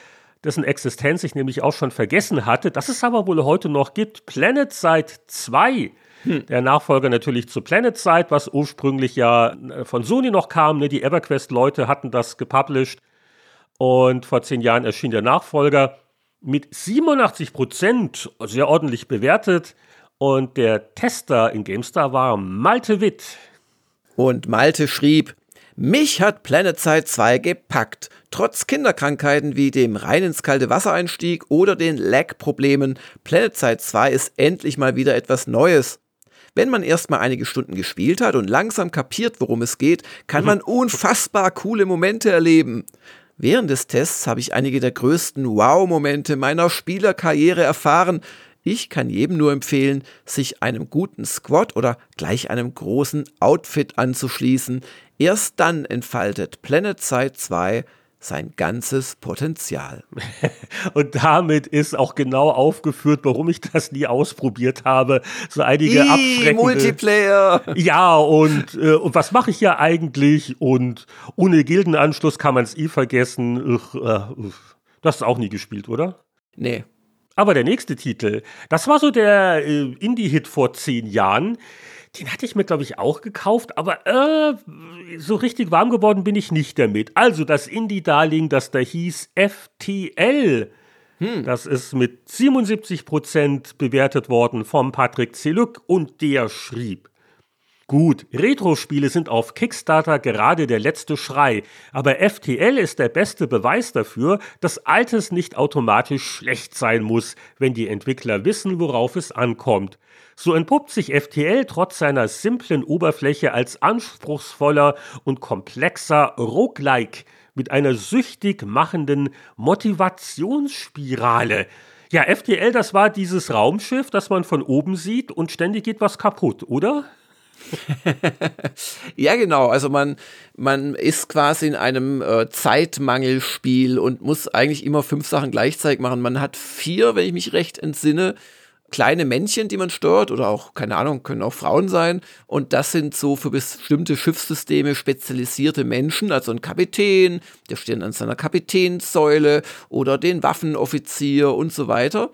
dessen Existenz ich nämlich auch schon vergessen hatte, das es aber wohl heute noch gibt. Planet Side 2. Hm. Der Nachfolger natürlich zu Planet Side, was ursprünglich ja von Sony noch kam. Ne? Die EverQuest-Leute hatten das gepublished. Und vor zehn Jahren erschien der Nachfolger mit 87 Prozent, sehr ordentlich bewertet. Und der Tester in GameStar war Malte Witt. Und Malte schrieb, mich hat Planet Side 2 gepackt. Trotz Kinderkrankheiten wie dem rein ins kalte Wassereinstieg oder den Lag-Problemen, Planet Side 2 ist endlich mal wieder etwas Neues. Wenn man erstmal einige Stunden gespielt hat und langsam kapiert, worum es geht, kann man unfassbar coole Momente erleben. Während des Tests habe ich einige der größten Wow-Momente meiner Spielerkarriere erfahren. Ich kann jedem nur empfehlen, sich einem guten Squad oder gleich einem großen Outfit anzuschließen. Erst dann entfaltet Planet Side 2 sein ganzes Potenzial. Und damit ist auch genau aufgeführt, warum ich das nie ausprobiert habe. So einige abschreckende... Multiplayer! Ja, und, äh, und was mache ich ja eigentlich? Und ohne Gildenanschluss kann man es eh vergessen. Ugh, äh, das ist auch nie gespielt, oder? Nee. Aber der nächste Titel, das war so der äh, Indie-Hit vor zehn Jahren. Den hatte ich mir, glaube ich, auch gekauft, aber äh, so richtig warm geworden bin ich nicht damit. Also das Indie-Darling, das da hieß FTL. Hm. Das ist mit 77% bewertet worden vom Patrick Zelück und der schrieb. Gut, Retro-Spiele sind auf Kickstarter gerade der letzte Schrei, aber FTL ist der beste Beweis dafür, dass Altes nicht automatisch schlecht sein muss, wenn die Entwickler wissen, worauf es ankommt. So entpuppt sich FTL trotz seiner simplen Oberfläche als anspruchsvoller und komplexer Roguelike mit einer süchtig machenden Motivationsspirale. Ja, FTL, das war dieses Raumschiff, das man von oben sieht und ständig geht was kaputt, oder? ja, genau. Also man, man ist quasi in einem äh, Zeitmangelspiel und muss eigentlich immer fünf Sachen gleichzeitig machen. Man hat vier, wenn ich mich recht entsinne, kleine Männchen, die man steuert oder auch, keine Ahnung, können auch Frauen sein. Und das sind so für bestimmte Schiffssysteme spezialisierte Menschen, also ein Kapitän, der steht an seiner Kapitänssäule oder den Waffenoffizier und so weiter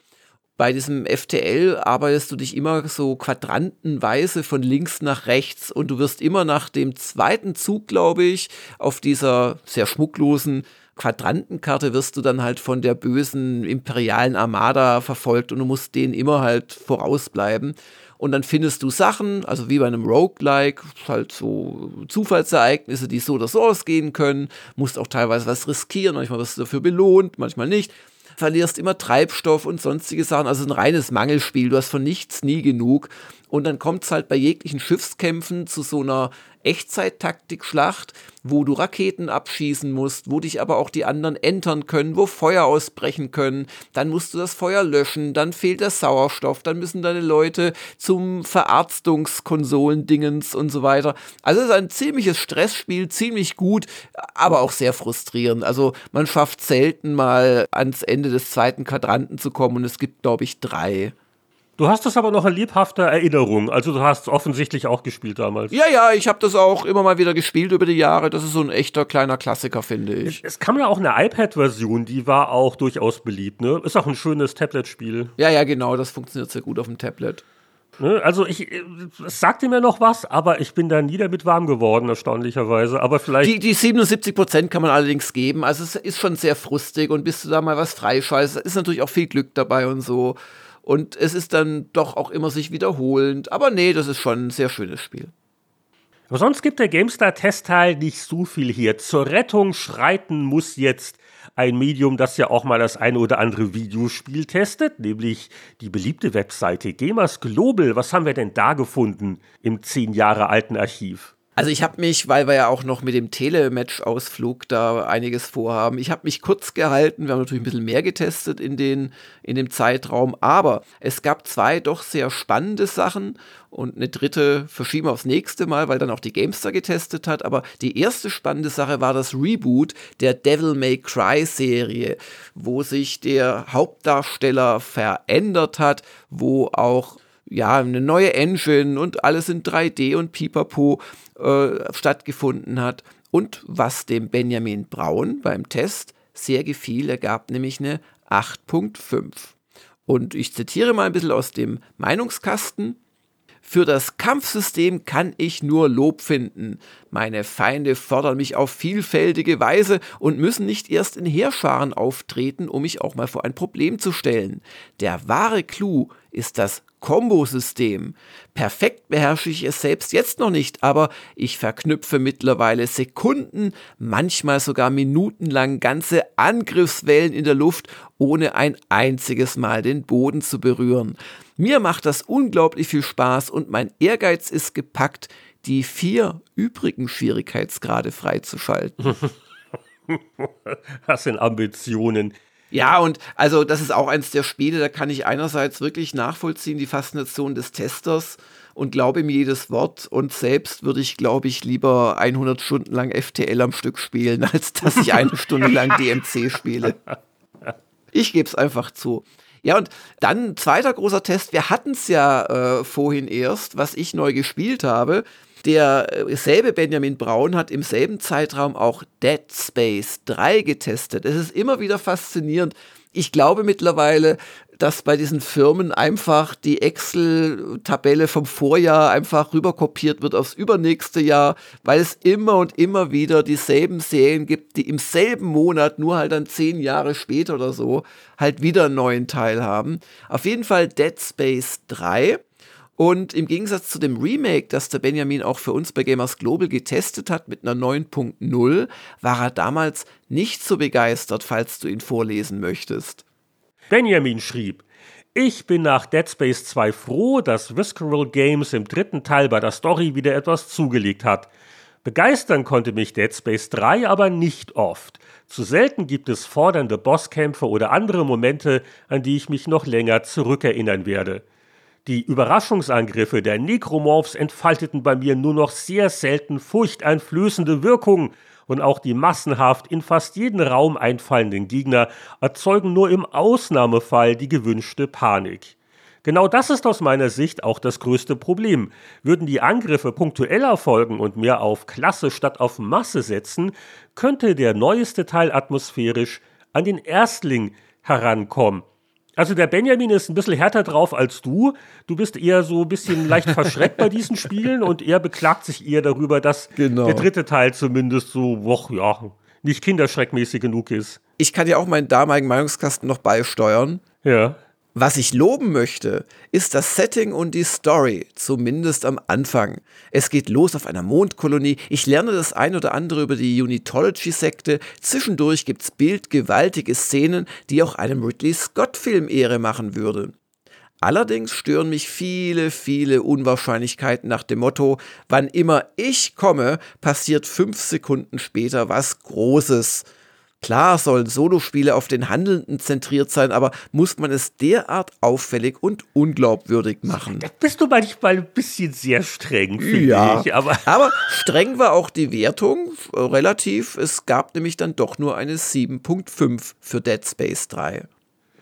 bei diesem FTL arbeitest du dich immer so quadrantenweise von links nach rechts und du wirst immer nach dem zweiten Zug, glaube ich, auf dieser sehr schmucklosen Quadrantenkarte wirst du dann halt von der bösen imperialen Armada verfolgt und du musst denen immer halt vorausbleiben. Und dann findest du Sachen, also wie bei einem Roguelike, halt so Zufallsereignisse, die so oder so ausgehen können, musst auch teilweise was riskieren, manchmal wirst du dafür belohnt, manchmal nicht verlierst immer Treibstoff und sonstige Sachen. Also ein reines Mangelspiel. Du hast von nichts nie genug. Und dann kommt es halt bei jeglichen Schiffskämpfen zu so einer Echtzeit-Taktik-Schlacht, wo du Raketen abschießen musst, wo dich aber auch die anderen entern können, wo Feuer ausbrechen können. Dann musst du das Feuer löschen, dann fehlt der Sauerstoff, dann müssen deine Leute zum Verarztungskonsolendingens und so weiter. Also es ist ein ziemliches Stressspiel, ziemlich gut, aber auch sehr frustrierend. Also man schafft selten mal ans Ende des zweiten Quadranten zu kommen und es gibt, glaube ich, drei. Du hast das aber noch in lebhafter Erinnerung. Also du hast offensichtlich auch gespielt damals. Ja, ja, ich habe das auch immer mal wieder gespielt über die Jahre. Das ist so ein echter kleiner Klassiker, finde ich. Es, es kam ja auch eine iPad-Version, die war auch durchaus beliebt. Ne? Ist auch ein schönes Tablet-Spiel. Ja, ja, genau. Das funktioniert sehr gut auf dem Tablet. Ne? Also ich, es sagte mir noch was, aber ich bin da nie damit warm geworden, erstaunlicherweise. Aber vielleicht. Die, die 77 Prozent kann man allerdings geben. Also es ist schon sehr frustig und bis du da mal was freischaltest, ist natürlich auch viel Glück dabei und so. Und es ist dann doch auch immer sich wiederholend. Aber nee, das ist schon ein sehr schönes Spiel. Aber sonst gibt der GameStar-Testteil nicht so viel hier. Zur Rettung schreiten muss jetzt ein Medium, das ja auch mal das eine oder andere Videospiel testet, nämlich die beliebte Webseite Gamers Global. Was haben wir denn da gefunden im zehn Jahre alten Archiv? Also ich habe mich, weil wir ja auch noch mit dem Telematch-Ausflug da einiges vorhaben, ich habe mich kurz gehalten. Wir haben natürlich ein bisschen mehr getestet in, den, in dem Zeitraum, aber es gab zwei doch sehr spannende Sachen und eine dritte verschieben wir aufs nächste Mal, weil dann auch die Gamestar getestet hat. Aber die erste spannende Sache war das Reboot der Devil May Cry Serie, wo sich der Hauptdarsteller verändert hat, wo auch ja, eine neue Engine und alles in 3D und Pipapo äh, stattgefunden hat. Und was dem Benjamin Braun beim Test sehr gefiel, er gab nämlich eine 8.5. Und ich zitiere mal ein bisschen aus dem Meinungskasten. Für das Kampfsystem kann ich nur Lob finden. Meine Feinde fordern mich auf vielfältige Weise und müssen nicht erst in Heerscharen auftreten, um mich auch mal vor ein Problem zu stellen. Der wahre Clou ist das Kombosystem. Perfekt beherrsche ich es selbst jetzt noch nicht, aber ich verknüpfe mittlerweile Sekunden, manchmal sogar minutenlang ganze Angriffswellen in der Luft, ohne ein einziges Mal den Boden zu berühren. Mir macht das unglaublich viel Spaß und mein Ehrgeiz ist gepackt, die vier übrigen Schwierigkeitsgrade freizuschalten. Das sind Ambitionen. Ja, und also das ist auch eins der Spiele, da kann ich einerseits wirklich nachvollziehen, die Faszination des Testers und glaube ihm jedes Wort und selbst würde ich, glaube ich, lieber 100 Stunden lang FTL am Stück spielen, als dass ich eine Stunde lang DMC spiele. Ich gebe es einfach zu. Ja, und dann zweiter großer Test. Wir hatten es ja äh, vorhin erst, was ich neu gespielt habe. Derselbe Benjamin Braun hat im selben Zeitraum auch Dead Space 3 getestet. Es ist immer wieder faszinierend. Ich glaube mittlerweile, dass bei diesen Firmen einfach die Excel-Tabelle vom Vorjahr einfach rüberkopiert wird aufs übernächste Jahr, weil es immer und immer wieder dieselben Serien gibt, die im selben Monat, nur halt dann zehn Jahre später oder so, halt wieder einen neuen Teil haben. Auf jeden Fall Dead Space 3 und im Gegensatz zu dem Remake, das der Benjamin auch für uns bei Gamers Global getestet hat mit einer 9.0, war er damals nicht so begeistert, falls du ihn vorlesen möchtest. Benjamin schrieb, ich bin nach Dead Space 2 froh, dass Visceral Games im dritten Teil bei der Story wieder etwas zugelegt hat. Begeistern konnte mich Dead Space 3 aber nicht oft. Zu selten gibt es fordernde Bosskämpfe oder andere Momente, an die ich mich noch länger zurückerinnern werde. Die Überraschungsangriffe der Necromorphs entfalteten bei mir nur noch sehr selten furchteinflößende Wirkung und auch die massenhaft in fast jeden Raum einfallenden Gegner erzeugen nur im Ausnahmefall die gewünschte Panik. Genau das ist aus meiner Sicht auch das größte Problem. Würden die Angriffe punktuell erfolgen und mehr auf Klasse statt auf Masse setzen, könnte der neueste Teil atmosphärisch an den Erstling herankommen. Also der Benjamin ist ein bisschen härter drauf als du. Du bist eher so ein bisschen leicht verschreckt bei diesen Spielen und er beklagt sich eher darüber, dass genau. der dritte Teil zumindest so, boah, ja, nicht kinderschreckmäßig genug ist. Ich kann ja auch meinen damaligen Meinungskasten noch beisteuern. Ja. Was ich loben möchte, ist das Setting und die Story, zumindest am Anfang. Es geht los auf einer Mondkolonie, ich lerne das ein oder andere über die Unitology-Sekte, zwischendurch gibt's bildgewaltige Szenen, die auch einem Ridley Scott-Film Ehre machen würden. Allerdings stören mich viele, viele Unwahrscheinlichkeiten nach dem Motto, wann immer ich komme, passiert fünf Sekunden später was Großes. Klar sollen Solospiele auf den Handelnden zentriert sein, aber muss man es derart auffällig und unglaubwürdig machen? Da bist du manchmal ein bisschen sehr streng, finde ja, ich. Aber, aber streng war auch die Wertung, relativ. Es gab nämlich dann doch nur eine 7.5 für Dead Space 3.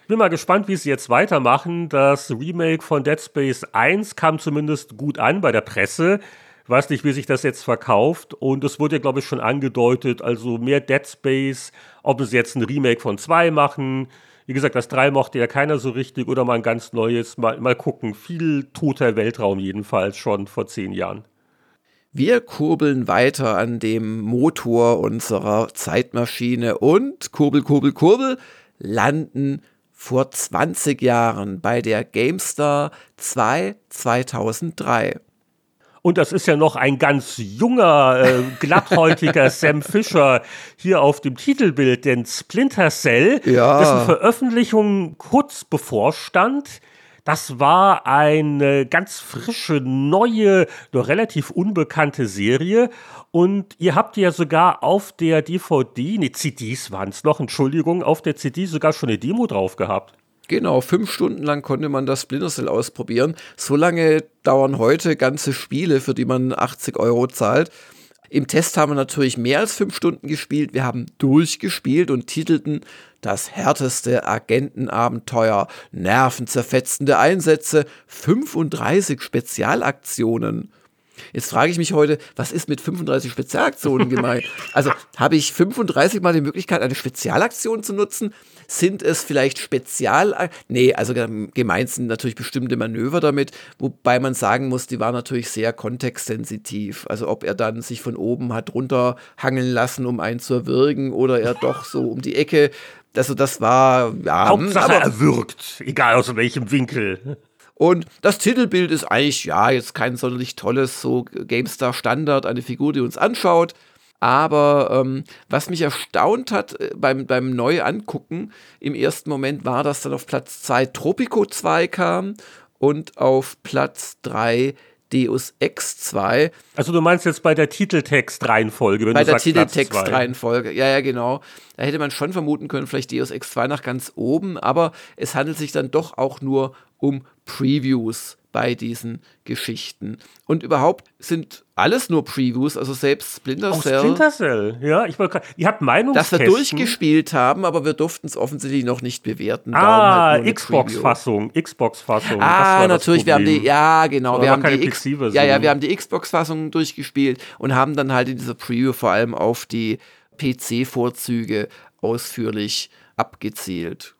Bin mal gespannt, wie sie jetzt weitermachen. Das Remake von Dead Space 1 kam zumindest gut an bei der Presse weiß nicht, wie sich das jetzt verkauft. Und es wurde ja, glaube ich, schon angedeutet, also mehr Dead Space, ob sie jetzt ein Remake von 2 machen. Wie gesagt, das 3 mochte ja keiner so richtig oder mal ein ganz neues. Mal, mal gucken. Viel toter Weltraum jedenfalls schon vor zehn Jahren. Wir kurbeln weiter an dem Motor unserer Zeitmaschine und kurbel, kurbel, kurbel landen vor 20 Jahren bei der GameStar 2 2003. Und das ist ja noch ein ganz junger, äh, glatthäutiger Sam Fisher hier auf dem Titelbild, denn Splinter Cell, ja. dessen Veröffentlichung kurz bevorstand, das war eine ganz frische, neue, nur relativ unbekannte Serie. Und ihr habt ja sogar auf der DVD, ne, CDs waren es noch, Entschuldigung, auf der CD sogar schon eine Demo drauf gehabt. Genau, fünf Stunden lang konnte man das Splinter Cell ausprobieren. So lange dauern heute ganze Spiele, für die man 80 Euro zahlt. Im Test haben wir natürlich mehr als fünf Stunden gespielt. Wir haben durchgespielt und titelten das härteste Agentenabenteuer, nervenzerfetzende Einsätze, 35 Spezialaktionen. Jetzt frage ich mich heute, was ist mit 35 Spezialaktionen gemeint? Also habe ich 35 mal die Möglichkeit, eine Spezialaktion zu nutzen? Sind es vielleicht Spezial... Nee, also gemeint sind natürlich bestimmte Manöver damit, wobei man sagen muss, die waren natürlich sehr kontextsensitiv. Also ob er dann sich von oben hat runterhangeln lassen, um einen zu erwürgen oder er doch so um die Ecke. Also das war... Ja, Hauptsache aber, erwürgt, egal aus welchem Winkel. Und das Titelbild ist eigentlich, ja, jetzt kein sonderlich tolles, so GameStar Standard, eine Figur, die uns anschaut. Aber ähm, was mich erstaunt hat äh, beim, beim Neuangucken im ersten Moment war, dass dann auf Platz 2 Tropico 2 kam und auf Platz 3 Deus Ex 2. Also du meinst jetzt bei der Titeltext-Reihenfolge, wenn bei du der Titeltext-Reihenfolge, ja, ja, genau. Da hätte man schon vermuten können, vielleicht Deus Ex 2 nach ganz oben, aber es handelt sich dann doch auch nur um Previews bei diesen Geschichten. Und überhaupt sind alles nur Previews, also selbst Splinter Cell. Oh, Splinter Cell, ja, ich wollte ihr habt Meinung. Dass wir durchgespielt haben, aber wir durften es offensichtlich noch nicht bewerten. Ah, halt Xbox-Fassung, Xbox-Fassung. Ah, natürlich, wir haben die, ja, genau, wir haben die, X, ja, ja, wir haben die Xbox-Fassung durchgespielt und haben dann halt in dieser Preview vor allem auf die PC-Vorzüge ausführlich abgezielt.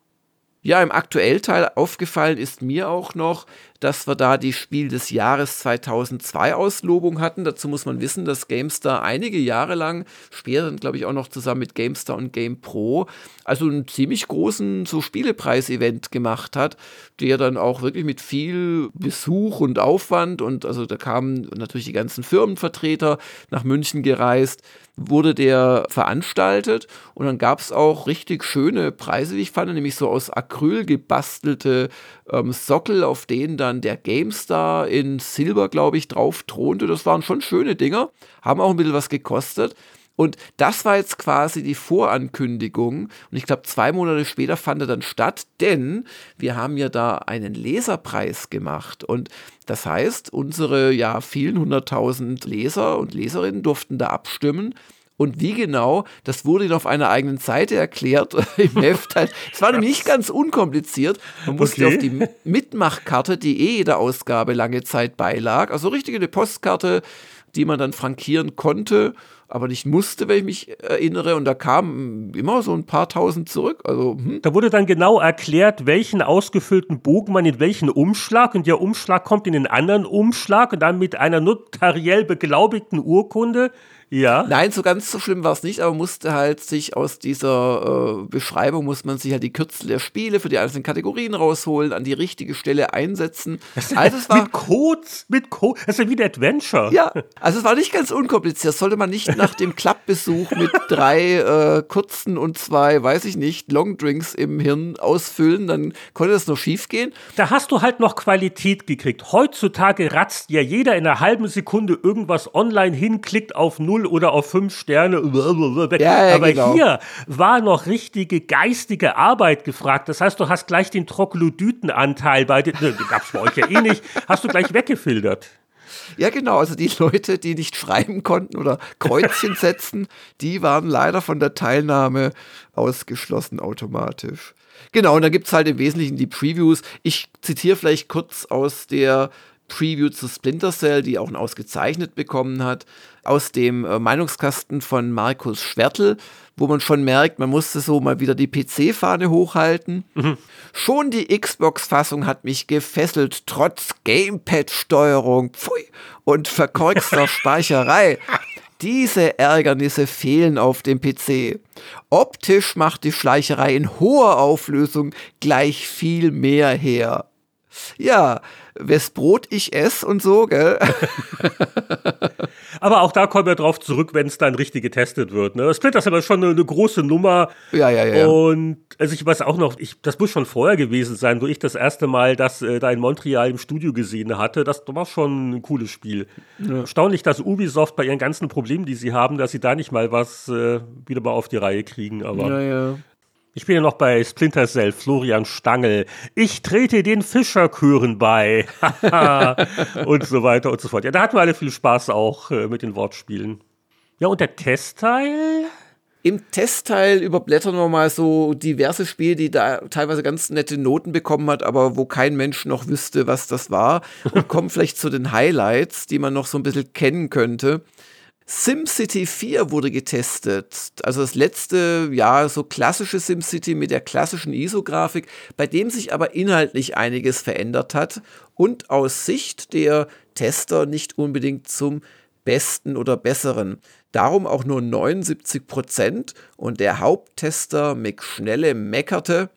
Ja, im Aktuellteil aufgefallen ist mir auch noch, dass wir da die Spiel des Jahres 2002 Auslobung hatten. Dazu muss man wissen, dass GameStar einige Jahre lang, später glaube ich auch noch zusammen mit GameStar und GamePro, also einen ziemlich großen so Spielepreis-Event gemacht hat, der dann auch wirklich mit viel Besuch und Aufwand und also da kamen natürlich die ganzen Firmenvertreter nach München gereist, wurde der veranstaltet und dann gab es auch richtig schöne Preise, wie ich fand, nämlich so aus Acryl gebastelte ähm, Sockel, auf denen dann der GameStar in Silber, glaube ich, drauf thronte. Das waren schon schöne Dinger, haben auch ein bisschen was gekostet. Und das war jetzt quasi die Vorankündigung. Und ich glaube, zwei Monate später fand er dann statt, denn wir haben ja da einen Leserpreis gemacht. Und das heißt, unsere ja vielen hunderttausend Leser und Leserinnen durften da abstimmen. Und wie genau, das wurde auf einer eigenen Seite erklärt im Heft. Halt. Es war nämlich nicht ganz unkompliziert. Man musste okay. auf die Mitmachkarte, die eh jeder Ausgabe lange Zeit beilag, also richtige eine Postkarte, die man dann frankieren konnte, aber nicht musste, wenn ich mich erinnere. Und da kamen immer so ein paar tausend zurück. Also, hm. Da wurde dann genau erklärt, welchen ausgefüllten Bogen man in welchen Umschlag und der Umschlag kommt in den anderen Umschlag und dann mit einer notariell beglaubigten Urkunde ja. Nein, so ganz so schlimm war es nicht, aber musste halt sich aus dieser äh, Beschreibung, muss man sich halt die Kürzel der Spiele für die einzelnen Kategorien rausholen, an die richtige Stelle einsetzen. Also es war, mit Codes, mit Code, das ist ja wie ein Adventure. Ja, also es war nicht ganz unkompliziert. Das sollte man nicht nach dem Klappbesuch mit drei äh, kurzen und zwei, weiß ich nicht, Longdrinks im Hirn ausfüllen, dann konnte das noch schief gehen. Da hast du halt noch Qualität gekriegt. Heutzutage ratzt ja jeder in einer halben Sekunde irgendwas online hin, klickt auf null oder auf fünf Sterne. Ja, ja, Aber genau. hier war noch richtige geistige Arbeit gefragt. Das heißt, du hast gleich den Troglodytenanteil bei den, gab es bei euch ja eh nicht, hast du gleich weggefiltert. Ja, genau. Also die Leute, die nicht schreiben konnten oder Kreuzchen setzen, die waren leider von der Teilnahme ausgeschlossen automatisch. Genau, und dann gibt es halt im Wesentlichen die Previews. Ich zitiere vielleicht kurz aus der Preview zu Splinter Cell, die auch ein ausgezeichnet bekommen hat, aus dem äh, Meinungskasten von Markus Schwertl, wo man schon merkt, man musste so mal wieder die PC-Fahne hochhalten. Mhm. Schon die Xbox-Fassung hat mich gefesselt, trotz Gamepad-Steuerung und verkorkster Speicherei. Diese Ärgernisse fehlen auf dem PC. Optisch macht die Schleicherei in hoher Auflösung gleich viel mehr her. Ja, wes Brot ich esse und so, gell? aber auch da kommen wir drauf zurück, wenn es dann richtig getestet wird. Ne? Splinter ist aber schon eine, eine, große Nummer. Ja, ja, ja. Und also ich weiß auch noch, ich, das muss schon vorher gewesen sein, wo ich das erste Mal das äh, da in Montreal im Studio gesehen hatte. Das war schon ein cooles Spiel. Ja. Erstaunlich, dass Ubisoft bei ihren ganzen Problemen, die sie haben, dass sie da nicht mal was äh, wieder mal auf die Reihe kriegen. Aber ja, ja. Ich bin ja noch bei Splinter Cell, Florian Stangl. Ich trete den Fischerchören bei. und so weiter und so fort. Ja, da hatten wir alle viel Spaß auch äh, mit den Wortspielen. Ja, und der Testteil? Im Testteil überblättern wir mal so diverse Spiele, die da teilweise ganz nette Noten bekommen hat, aber wo kein Mensch noch wüsste, was das war. Und kommen vielleicht zu den Highlights, die man noch so ein bisschen kennen könnte. SimCity 4 wurde getestet. Also das letzte, ja, so klassische SimCity mit der klassischen ISO-Grafik, bei dem sich aber inhaltlich einiges verändert hat und aus Sicht der Tester nicht unbedingt zum besten oder besseren. Darum auch nur 79 Prozent und der Haupttester Mick Schnelle meckerte,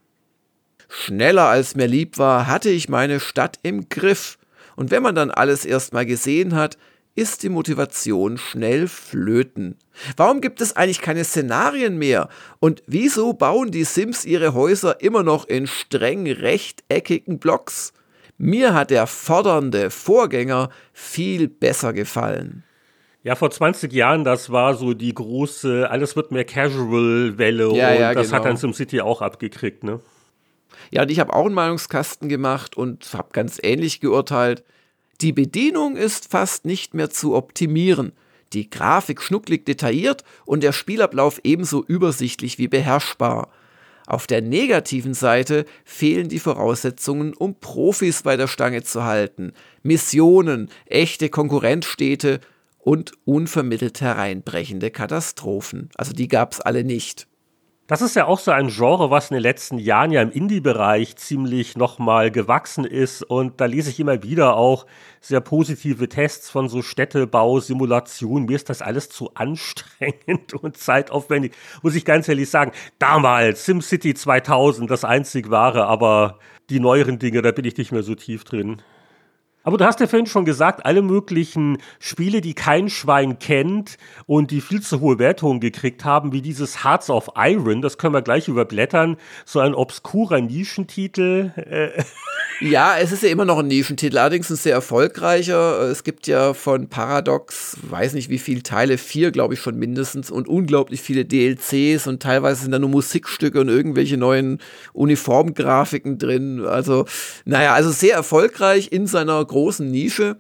schneller als mir lieb war, hatte ich meine Stadt im Griff. Und wenn man dann alles erstmal gesehen hat, ist die Motivation schnell flöten. Warum gibt es eigentlich keine Szenarien mehr? Und wieso bauen die Sims ihre Häuser immer noch in streng rechteckigen Blocks? Mir hat der fordernde Vorgänger viel besser gefallen. Ja, vor 20 Jahren, das war so die große, alles wird mehr Casual-Welle ja, und ja, das genau. hat dann SimCity auch abgekriegt, ne? Ja, und ich habe auch einen Meinungskasten gemacht und habe ganz ähnlich geurteilt. Die Bedienung ist fast nicht mehr zu optimieren. Die Grafik schnucklig detailliert und der Spielablauf ebenso übersichtlich wie beherrschbar. Auf der negativen Seite fehlen die Voraussetzungen, um Profis bei der Stange zu halten. Missionen, echte Konkurrenzstädte und unvermittelt hereinbrechende Katastrophen. Also die gab es alle nicht. Das ist ja auch so ein Genre, was in den letzten Jahren ja im Indie-Bereich ziemlich nochmal gewachsen ist. Und da lese ich immer wieder auch sehr positive Tests von so Städtebau-Simulationen. Mir ist das alles zu anstrengend und zeitaufwendig, muss ich ganz ehrlich sagen. Damals, SimCity 2000, das einzig wahre, aber die neueren Dinge, da bin ich nicht mehr so tief drin. Aber du hast ja vorhin schon gesagt, alle möglichen Spiele, die kein Schwein kennt und die viel zu hohe Wertungen gekriegt haben, wie dieses Hearts of Iron, das können wir gleich überblättern, so ein obskurer Nischentitel. Äh. Ja, es ist ja immer noch ein Nischentitel, allerdings ein sehr erfolgreicher. Es gibt ja von Paradox, weiß nicht wie viele Teile, vier glaube ich schon mindestens und unglaublich viele DLCs und teilweise sind da nur Musikstücke und irgendwelche neuen Uniformgrafiken drin. Also, naja, also sehr erfolgreich in seiner großen Nische.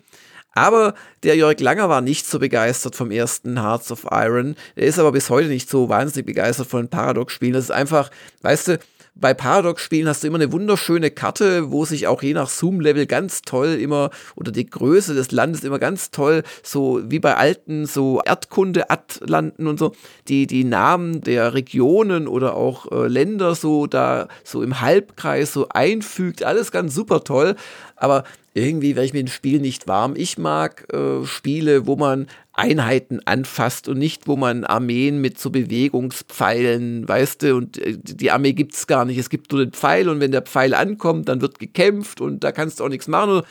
Aber der Jörg Langer war nicht so begeistert vom ersten Hearts of Iron. Er ist aber bis heute nicht so wahnsinnig begeistert von Paradox-Spielen. Das ist einfach, weißt du, bei Paradox-Spielen hast du immer eine wunderschöne Karte, wo sich auch je nach Zoom-Level ganz toll immer, oder die Größe des Landes immer ganz toll, so wie bei alten, so Erdkunde-Atlanten und so, die, die Namen der Regionen oder auch äh, Länder so da, so im Halbkreis so einfügt. Alles ganz super toll. Aber irgendwie werde ich mit dem Spiel nicht warm. Ich mag äh, Spiele, wo man Einheiten anfasst und nicht, wo man Armeen mit so Bewegungspfeilen, weißt du, und äh, die Armee gibt es gar nicht. Es gibt nur den Pfeil und wenn der Pfeil ankommt, dann wird gekämpft und da kannst du auch nichts machen.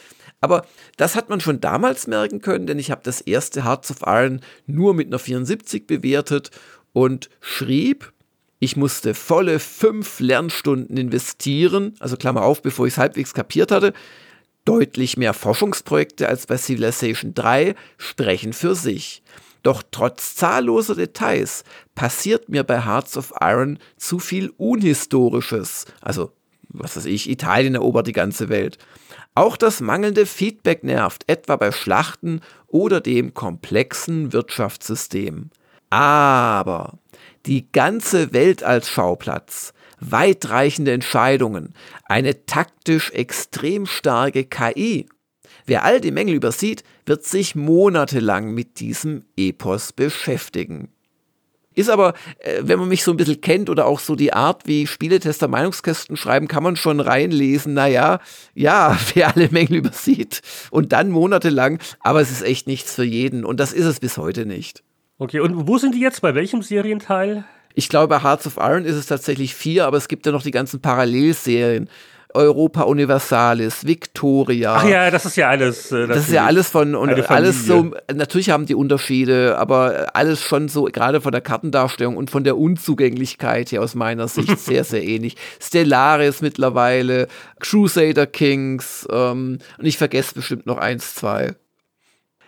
Aber das hat man schon damals merken können, denn ich habe das erste Hearts of Iron nur mit einer 74 bewertet und schrieb, ich musste volle fünf Lernstunden investieren, also Klammer auf, bevor ich es halbwegs kapiert hatte, Deutlich mehr Forschungsprojekte als bei Civilization 3 sprechen für sich. Doch trotz zahlloser Details passiert mir bei Hearts of Iron zu viel Unhistorisches. Also, was weiß ich, Italien erobert die ganze Welt. Auch das mangelnde Feedback nervt, etwa bei Schlachten oder dem komplexen Wirtschaftssystem. Aber die ganze Welt als Schauplatz, weitreichende Entscheidungen, eine taktisch extrem starke KI. Wer all die Mängel übersieht, wird sich monatelang mit diesem Epos beschäftigen. Ist aber, äh, wenn man mich so ein bisschen kennt oder auch so die Art, wie Spieletester Meinungskästen schreiben, kann man schon reinlesen, naja, ja, wer alle Mängel übersieht und dann monatelang, aber es ist echt nichts für jeden und das ist es bis heute nicht. Okay, und wo sind die jetzt? Bei welchem Serienteil? Ich glaube, bei Hearts of Iron ist es tatsächlich vier, aber es gibt ja noch die ganzen Parallelserien. Europa Universalis, Victoria. Ach ja, das ist ja alles. Äh, das ist ja alles von und alles so. Natürlich haben die Unterschiede, aber alles schon so gerade von der Kartendarstellung und von der Unzugänglichkeit hier aus meiner Sicht sehr sehr ähnlich. Stellaris mittlerweile, Crusader Kings ähm, und ich vergesse bestimmt noch eins, zwei.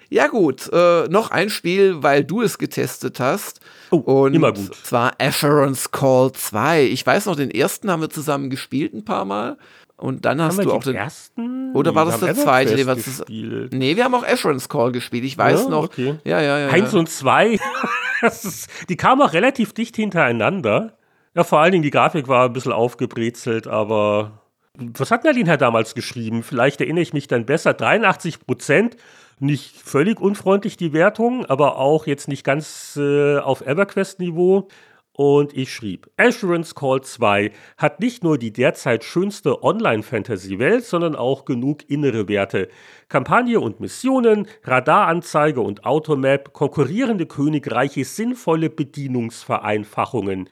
Ja gut, äh, noch ein Spiel, weil du es getestet hast. Oh, und immer gut. zwar Asheron's Call 2. Ich weiß noch, den ersten haben wir zusammen gespielt ein paar Mal. Und dann hast du auch den ersten. Oder war das der zweite? Nee, was nee, wir haben auch Asheron's Call gespielt. Ich weiß ja, noch. Okay. Ja, ja, ja. Eins ja. und zwei. die kamen auch relativ dicht hintereinander. Ja, vor allen Dingen die Grafik war ein bisschen aufgebrezelt, aber was hat Nadine damals geschrieben? Vielleicht erinnere ich mich dann besser. 83 Prozent nicht völlig unfreundlich die Wertung, aber auch jetzt nicht ganz äh, auf EverQuest-Niveau. Und ich schrieb, Assurance Call 2 hat nicht nur die derzeit schönste Online-Fantasy-Welt, sondern auch genug innere Werte. Kampagne und Missionen, Radaranzeige und Automap, konkurrierende Königreiche, sinnvolle Bedienungsvereinfachungen.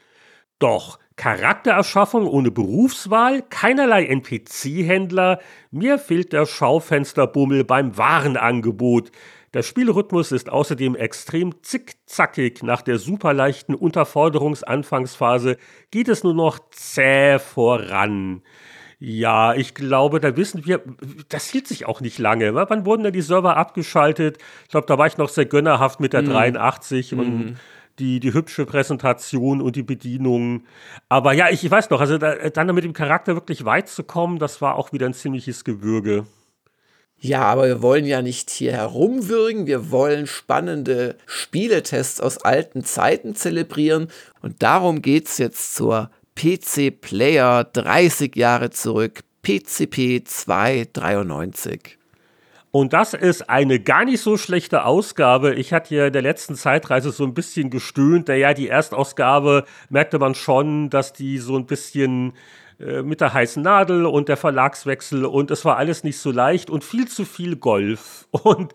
Doch Charaktererschaffung ohne Berufswahl, keinerlei NPC-Händler, mir fehlt der Schaufensterbummel beim Warenangebot. Der Spielrhythmus ist außerdem extrem zickzackig. Nach der superleichten Unterforderungsanfangsphase geht es nur noch zäh voran. Ja, ich glaube, da wissen wir, das hielt sich auch nicht lange. Wann wurden denn die Server abgeschaltet? Ich glaube, da war ich noch sehr gönnerhaft mit der mm. 83 und mm die, die hübsche Präsentation und die Bedienung. Aber ja, ich, ich weiß noch, also da, dann mit dem Charakter wirklich weit zu kommen, das war auch wieder ein ziemliches Gewürge. Ja, aber wir wollen ja nicht hier herumwürgen, wir wollen spannende Spieletests aus alten Zeiten zelebrieren und darum geht's jetzt zur PC Player 30 Jahre zurück, PCP 293. Und das ist eine gar nicht so schlechte Ausgabe. Ich hatte ja in der letzten Zeitreise so ein bisschen gestöhnt. Naja, die Erstausgabe merkte man schon, dass die so ein bisschen äh, mit der heißen Nadel und der Verlagswechsel und es war alles nicht so leicht und viel zu viel Golf. Und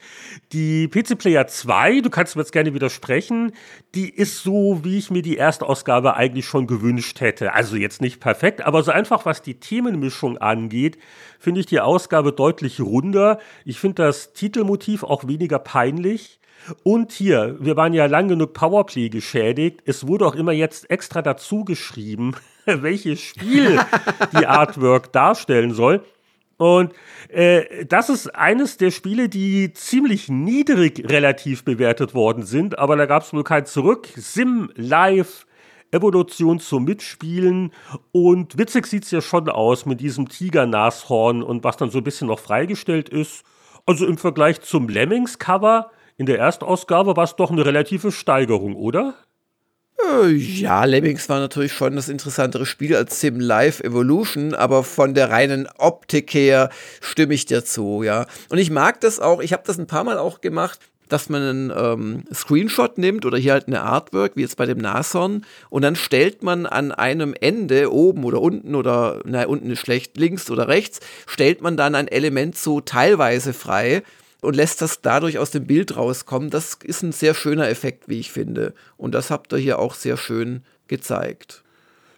die PC Player 2, du kannst mir jetzt gerne widersprechen, die ist so, wie ich mir die Erstausgabe eigentlich schon gewünscht hätte. Also jetzt nicht perfekt, aber so einfach, was die Themenmischung angeht, finde ich die Ausgabe deutlich runder. Ich finde das Titelmotiv auch weniger peinlich. Und hier, wir waren ja lang genug Powerplay geschädigt. Es wurde auch immer jetzt extra dazu geschrieben, welches Spiel die Artwork darstellen soll. Und äh, das ist eines der Spiele, die ziemlich niedrig relativ bewertet worden sind, aber da gab es wohl kein Zurück. Sim Live, Evolution zum Mitspielen und witzig sieht es ja schon aus mit diesem Tigernashorn und was dann so ein bisschen noch freigestellt ist. Also im Vergleich zum Lemmings-Cover in der Erstausgabe war es doch eine relative Steigerung, oder? Äh, ja, Lemmings war natürlich schon das interessantere Spiel als Sim Live Evolution, aber von der reinen Optik her stimme ich dir zu, ja. Und ich mag das auch, ich habe das ein paar Mal auch gemacht, dass man einen ähm, Screenshot nimmt oder hier halt eine Artwork, wie jetzt bei dem Nashorn, und dann stellt man an einem Ende, oben oder unten oder, na, unten ist schlecht, links oder rechts, stellt man dann ein Element so teilweise frei und lässt das dadurch aus dem Bild rauskommen. Das ist ein sehr schöner Effekt, wie ich finde. Und das habt ihr hier auch sehr schön gezeigt.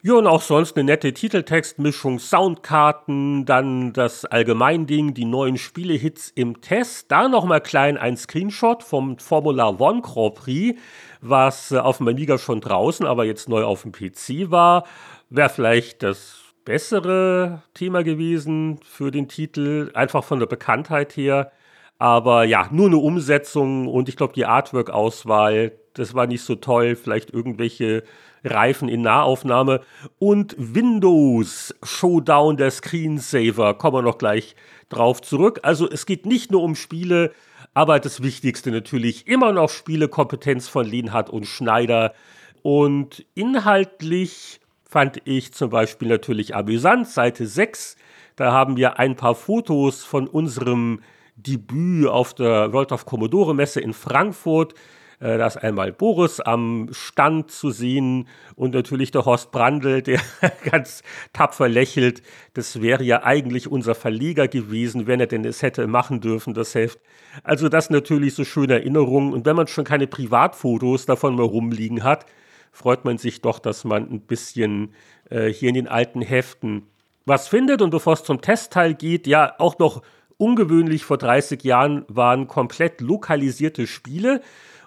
Ja, und auch sonst eine nette Titeltextmischung, Soundkarten, dann das Allgemeinding, die neuen Spielehits im Test. Da nochmal klein ein Screenshot vom Formula One Grand Prix, was äh, auf dem Amiga schon draußen, aber jetzt neu auf dem PC war. Wäre vielleicht das bessere Thema gewesen für den Titel, einfach von der Bekanntheit her. Aber ja, nur eine Umsetzung und ich glaube, die Artwork-Auswahl, das war nicht so toll. Vielleicht irgendwelche Reifen in Nahaufnahme. Und Windows Showdown der Screensaver, kommen wir noch gleich drauf zurück. Also es geht nicht nur um Spiele, aber das Wichtigste natürlich immer noch Spielekompetenz von Lienhardt und Schneider. Und inhaltlich fand ich zum Beispiel natürlich amüsant, Seite 6. Da haben wir ein paar Fotos von unserem Debüt auf der World of Commodore Messe in Frankfurt. Äh, da ist einmal Boris am Stand zu sehen und natürlich der Horst Brandl, der ganz tapfer lächelt. Das wäre ja eigentlich unser Verleger gewesen, wenn er denn es hätte machen dürfen, das Heft. Also das natürlich so schöne Erinnerungen. Und wenn man schon keine Privatfotos davon mehr rumliegen hat, freut man sich doch, dass man ein bisschen äh, hier in den alten Heften was findet. Und bevor es zum Testteil geht, ja, auch noch ungewöhnlich vor 30 Jahren waren komplett lokalisierte Spiele.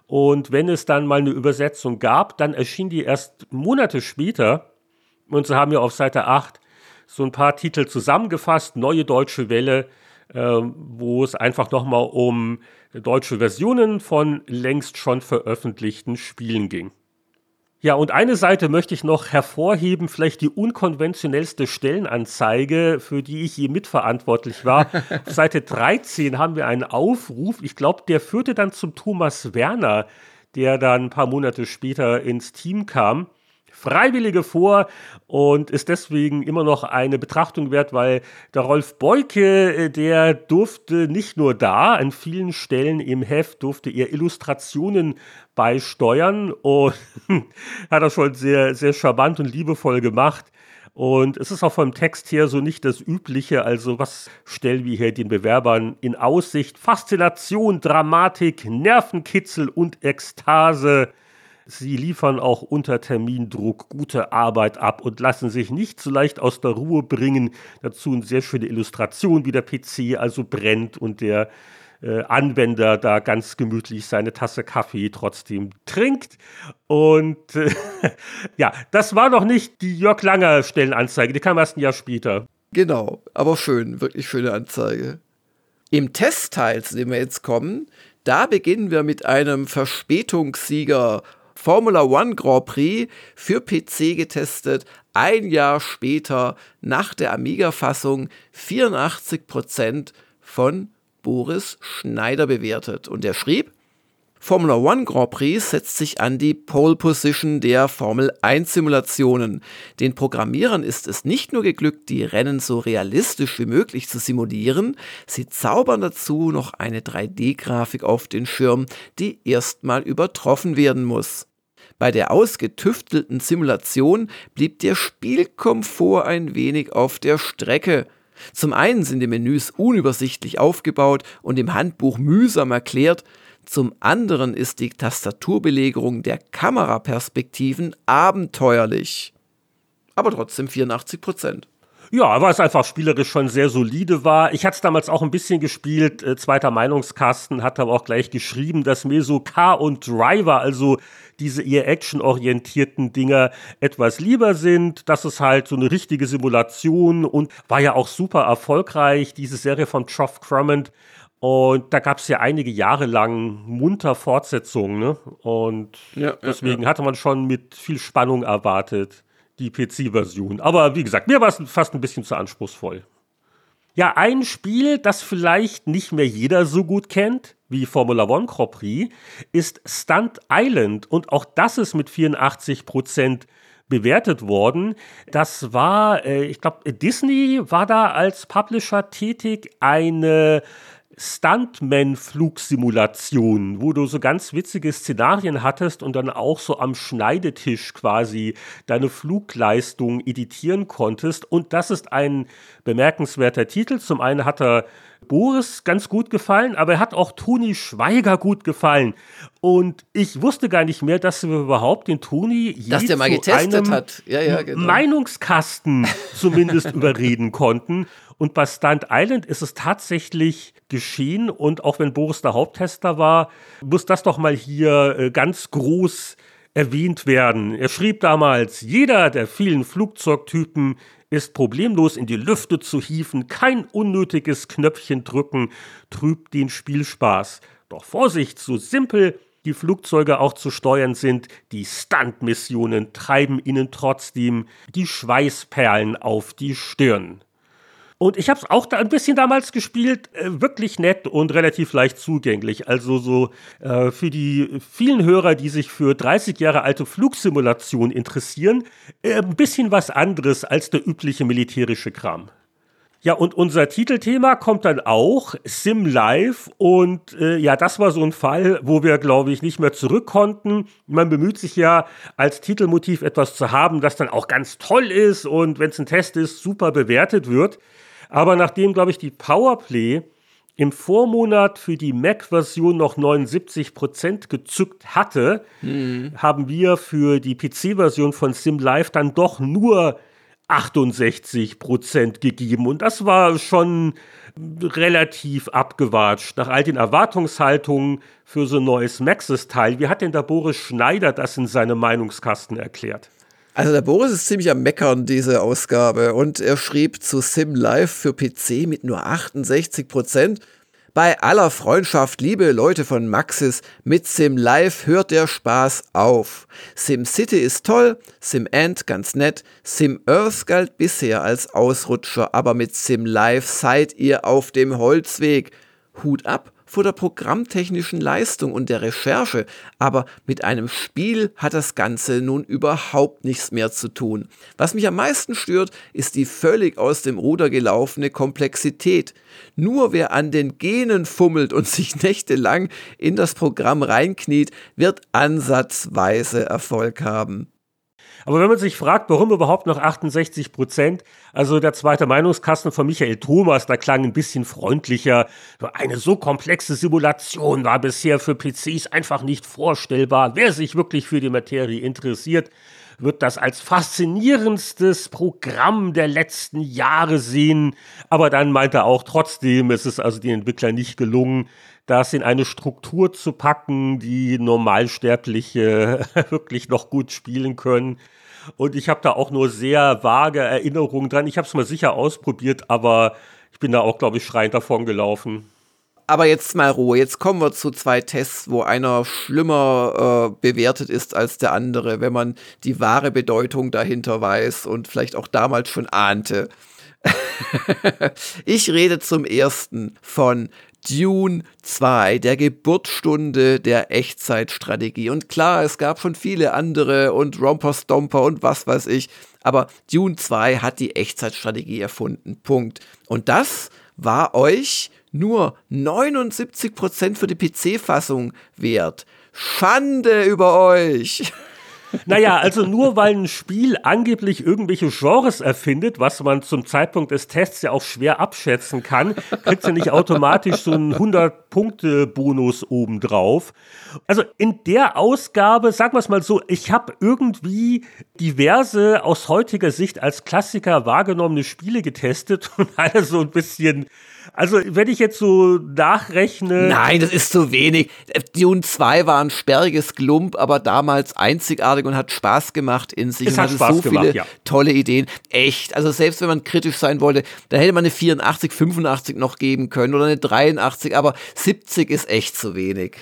Und wenn es dann mal eine Übersetzung gab, dann erschien die erst Monate später. Und so haben wir auf Seite 8 so ein paar Titel zusammengefasst, Neue Deutsche Welle, äh, wo es einfach nochmal um deutsche Versionen von längst schon veröffentlichten Spielen ging. Ja, und eine Seite möchte ich noch hervorheben, vielleicht die unkonventionellste Stellenanzeige, für die ich je mitverantwortlich war. Auf Seite 13 haben wir einen Aufruf, ich glaube, der führte dann zum Thomas Werner, der dann ein paar Monate später ins Team kam. Freiwillige vor und ist deswegen immer noch eine Betrachtung wert, weil der Rolf Beuke, äh, der durfte nicht nur da, an vielen Stellen im Heft durfte er Illustrationen beisteuern und hat er schon sehr, sehr charmant und liebevoll gemacht. Und es ist auch vom Text her so nicht das Übliche. Also, was stellen wir hier den Bewerbern in Aussicht? Faszination, Dramatik, Nervenkitzel und Ekstase. Sie liefern auch unter Termindruck gute Arbeit ab und lassen sich nicht so leicht aus der Ruhe bringen. Dazu eine sehr schöne Illustration, wie der PC also brennt und der äh, Anwender da ganz gemütlich seine Tasse Kaffee trotzdem trinkt. Und äh, ja, das war noch nicht die Jörg Langer Stellenanzeige, die kam erst ein Jahr später. Genau, aber schön, wirklich schöne Anzeige. Im Testteil, zu dem wir jetzt kommen, da beginnen wir mit einem Verspätungssieger Formula One Grand Prix für PC getestet, ein Jahr später nach der Amiga-Fassung 84% von Boris Schneider bewertet. Und er schrieb, Formula One Grand Prix setzt sich an die Pole Position der Formel 1 Simulationen. Den Programmierern ist es nicht nur geglückt, die Rennen so realistisch wie möglich zu simulieren, sie zaubern dazu noch eine 3D-Grafik auf den Schirm, die erstmal übertroffen werden muss. Bei der ausgetüftelten Simulation blieb der Spielkomfort ein wenig auf der Strecke. Zum einen sind die Menüs unübersichtlich aufgebaut und im Handbuch mühsam erklärt, zum anderen ist die Tastaturbelegerung der Kameraperspektiven abenteuerlich. Aber trotzdem 84 Prozent. Ja, weil es einfach spielerisch schon sehr solide war. Ich hatte es damals auch ein bisschen gespielt, äh, zweiter Meinungskasten, hat aber auch gleich geschrieben, dass mir so Car und Driver, also diese eher actionorientierten Dinger etwas lieber sind. Das ist halt so eine richtige Simulation und war ja auch super erfolgreich, diese Serie von Geoff Crummond. Und da gab es ja einige Jahre lang munter Fortsetzungen, ne? Und ja, deswegen ja, hatte man schon mit viel Spannung erwartet, die PC-Version. Aber wie gesagt, mir war es fast ein bisschen zu anspruchsvoll. Ja, ein Spiel, das vielleicht nicht mehr jeder so gut kennt wie Formula One Grand Prix, ist Stunt Island. Und auch das ist mit 84 Prozent bewertet worden. Das war, äh, ich glaube, Disney war da als Publisher tätig. Eine Stuntman-Flugsimulation, wo du so ganz witzige Szenarien hattest und dann auch so am Schneidetisch quasi deine Flugleistung editieren konntest. Und das ist ein bemerkenswerter Titel. Zum einen hat er Boris ganz gut gefallen, aber er hat auch Toni Schweiger gut gefallen. Und ich wusste gar nicht mehr, dass wir überhaupt den Toni dass der mal getestet hat. Ja, ja, genau. Meinungskasten zumindest überreden konnten. Und bei Stunt Island ist es tatsächlich geschehen. Und auch wenn Boris der Haupttester war, muss das doch mal hier äh, ganz groß erwähnt werden. Er schrieb damals, jeder der vielen Flugzeugtypen ist problemlos in die Lüfte zu hieven, kein unnötiges Knöpfchen drücken trübt den Spielspaß. Doch Vorsicht, so simpel die Flugzeuge auch zu steuern sind, die Stunt-Missionen treiben ihnen trotzdem die Schweißperlen auf die Stirn. Und ich habe es auch da ein bisschen damals gespielt, äh, wirklich nett und relativ leicht zugänglich. Also so äh, für die vielen Hörer, die sich für 30 Jahre alte Flugsimulation interessieren, äh, ein bisschen was anderes als der übliche militärische Kram. Ja, und unser Titelthema kommt dann auch, Sim Live. Und äh, ja, das war so ein Fall, wo wir, glaube ich, nicht mehr zurück konnten. Man bemüht sich ja, als Titelmotiv etwas zu haben, das dann auch ganz toll ist und wenn es ein Test ist, super bewertet wird. Aber nachdem, glaube ich, die Powerplay im Vormonat für die Mac-Version noch 79% gezückt hatte, mhm. haben wir für die PC-Version von Sim Live dann doch nur 68 Prozent gegeben. Und das war schon relativ abgewatscht nach all den Erwartungshaltungen für so ein neues Maxis-Teil. Wie hat denn der Boris Schneider das in seinem Meinungskasten erklärt? Also der Boris ist ziemlich am Meckern, diese Ausgabe. Und er schrieb zu Sim Live für PC mit nur 68 Prozent. Bei aller Freundschaft, liebe Leute von Maxis, mit Sim Live hört der Spaß auf. Sim City ist toll, Sim End ganz nett, Sim Earth galt bisher als Ausrutscher, aber mit Sim Live seid ihr auf dem Holzweg. Hut ab vor der programmtechnischen Leistung und der Recherche, aber mit einem Spiel hat das Ganze nun überhaupt nichts mehr zu tun. Was mich am meisten stört, ist die völlig aus dem Ruder gelaufene Komplexität. Nur wer an den Genen fummelt und sich nächtelang in das Programm reinkniet, wird ansatzweise Erfolg haben. Aber wenn man sich fragt, warum überhaupt noch 68 Prozent, also der zweite Meinungskasten von Michael Thomas, da klang ein bisschen freundlicher. Eine so komplexe Simulation war bisher für PCs einfach nicht vorstellbar. Wer sich wirklich für die Materie interessiert, wird das als faszinierendstes Programm der letzten Jahre sehen. Aber dann meint er auch, trotzdem ist es also den Entwicklern nicht gelungen, das in eine Struktur zu packen, die Normalsterbliche wirklich noch gut spielen können. Und ich habe da auch nur sehr vage Erinnerungen dran. Ich habe es mal sicher ausprobiert, aber ich bin da auch, glaube ich, schreiend davon gelaufen. Aber jetzt mal Ruhe. Jetzt kommen wir zu zwei Tests, wo einer schlimmer äh, bewertet ist als der andere, wenn man die wahre Bedeutung dahinter weiß und vielleicht auch damals schon ahnte. ich rede zum ersten von Dune 2, der Geburtsstunde der Echtzeitstrategie. Und klar, es gab schon viele andere und Romper Stomper und was weiß ich, aber Dune 2 hat die Echtzeitstrategie erfunden. Punkt. Und das war euch nur 79% für die PC-Fassung wert. Schande über euch! Naja, also nur weil ein Spiel angeblich irgendwelche Genres erfindet, was man zum Zeitpunkt des Tests ja auch schwer abschätzen kann, kriegt ja nicht automatisch so einen 100-Punkte-Bonus obendrauf. Also in der Ausgabe, sagen wir es mal so, ich habe irgendwie diverse aus heutiger Sicht als Klassiker wahrgenommene Spiele getestet und alle so ein bisschen also, wenn ich jetzt so nachrechne. Nein, das ist zu wenig. Dune 2 war ein sperriges Glump, aber damals einzigartig und hat Spaß gemacht in sich. Es hat Spaß so gemacht, viele ja. tolle Ideen. Echt. Also, selbst wenn man kritisch sein wollte, da hätte man eine 84, 85 noch geben können oder eine 83, aber 70 ist echt zu wenig.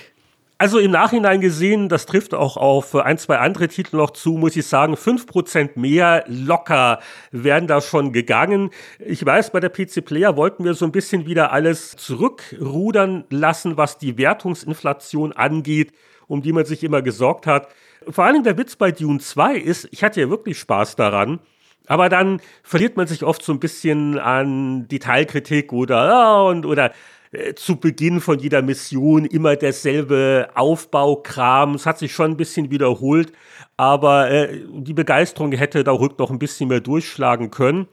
Also im Nachhinein gesehen, das trifft auch auf ein, zwei andere Titel noch zu, muss ich sagen, fünf Prozent mehr locker wären da schon gegangen. Ich weiß, bei der PC Player wollten wir so ein bisschen wieder alles zurückrudern lassen, was die Wertungsinflation angeht, um die man sich immer gesorgt hat. Vor allem der Witz bei Dune 2 ist, ich hatte ja wirklich Spaß daran, aber dann verliert man sich oft so ein bisschen an Detailkritik oder, und, oder äh, zu Beginn von jeder Mission immer derselbe Aufbaukram. Es hat sich schon ein bisschen wiederholt, aber äh, die Begeisterung hätte da rück noch ein bisschen mehr durchschlagen können.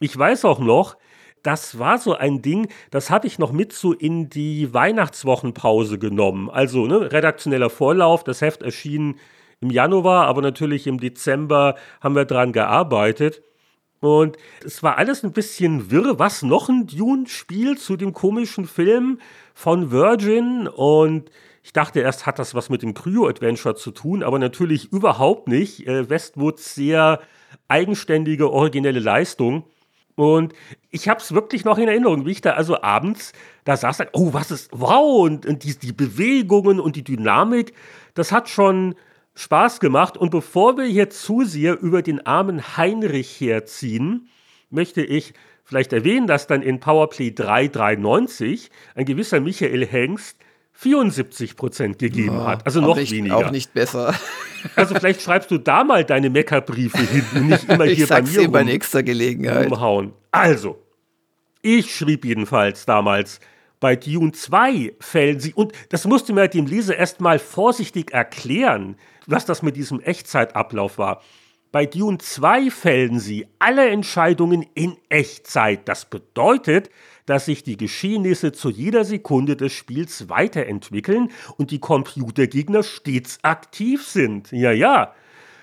Ich weiß auch noch, das war so ein Ding, das habe ich noch mit so in die Weihnachtswochenpause genommen. Also ne, redaktioneller Vorlauf, das Heft erschien im Januar, aber natürlich im Dezember haben wir dran gearbeitet. Und es war alles ein bisschen wirr. Was noch ein Dune-Spiel zu dem komischen Film von Virgin? Und ich dachte erst, hat das was mit dem Cryo-Adventure zu tun, aber natürlich überhaupt nicht. Äh, Westwoods sehr eigenständige, originelle Leistung. Und ich habe es wirklich noch in Erinnerung, wie ich da also abends da saß, oh, was ist, wow, und, und die, die Bewegungen und die Dynamik, das hat schon Spaß gemacht. Und bevor wir hier zu sehr über den armen Heinrich herziehen, möchte ich vielleicht erwähnen, dass dann in Powerplay 393 ein gewisser Michael Hengst 74 Prozent gegeben oh, hat. Also noch nicht, weniger. Auch nicht besser. Also vielleicht schreibst du da mal deine Meckerbriefe hin und nicht immer ich hier bei mir rum, bei nächster Gelegenheit. umhauen. Also, Ich schrieb jedenfalls damals, bei Dune 2 fällen sie, und das musste mir dem Leser erstmal vorsichtig erklären, was das mit diesem Echtzeitablauf war. Bei Dune 2 fällen sie alle Entscheidungen in Echtzeit. Das bedeutet, dass sich die Geschehnisse zu jeder Sekunde des Spiels weiterentwickeln und die Computergegner stets aktiv sind. Ja, ja.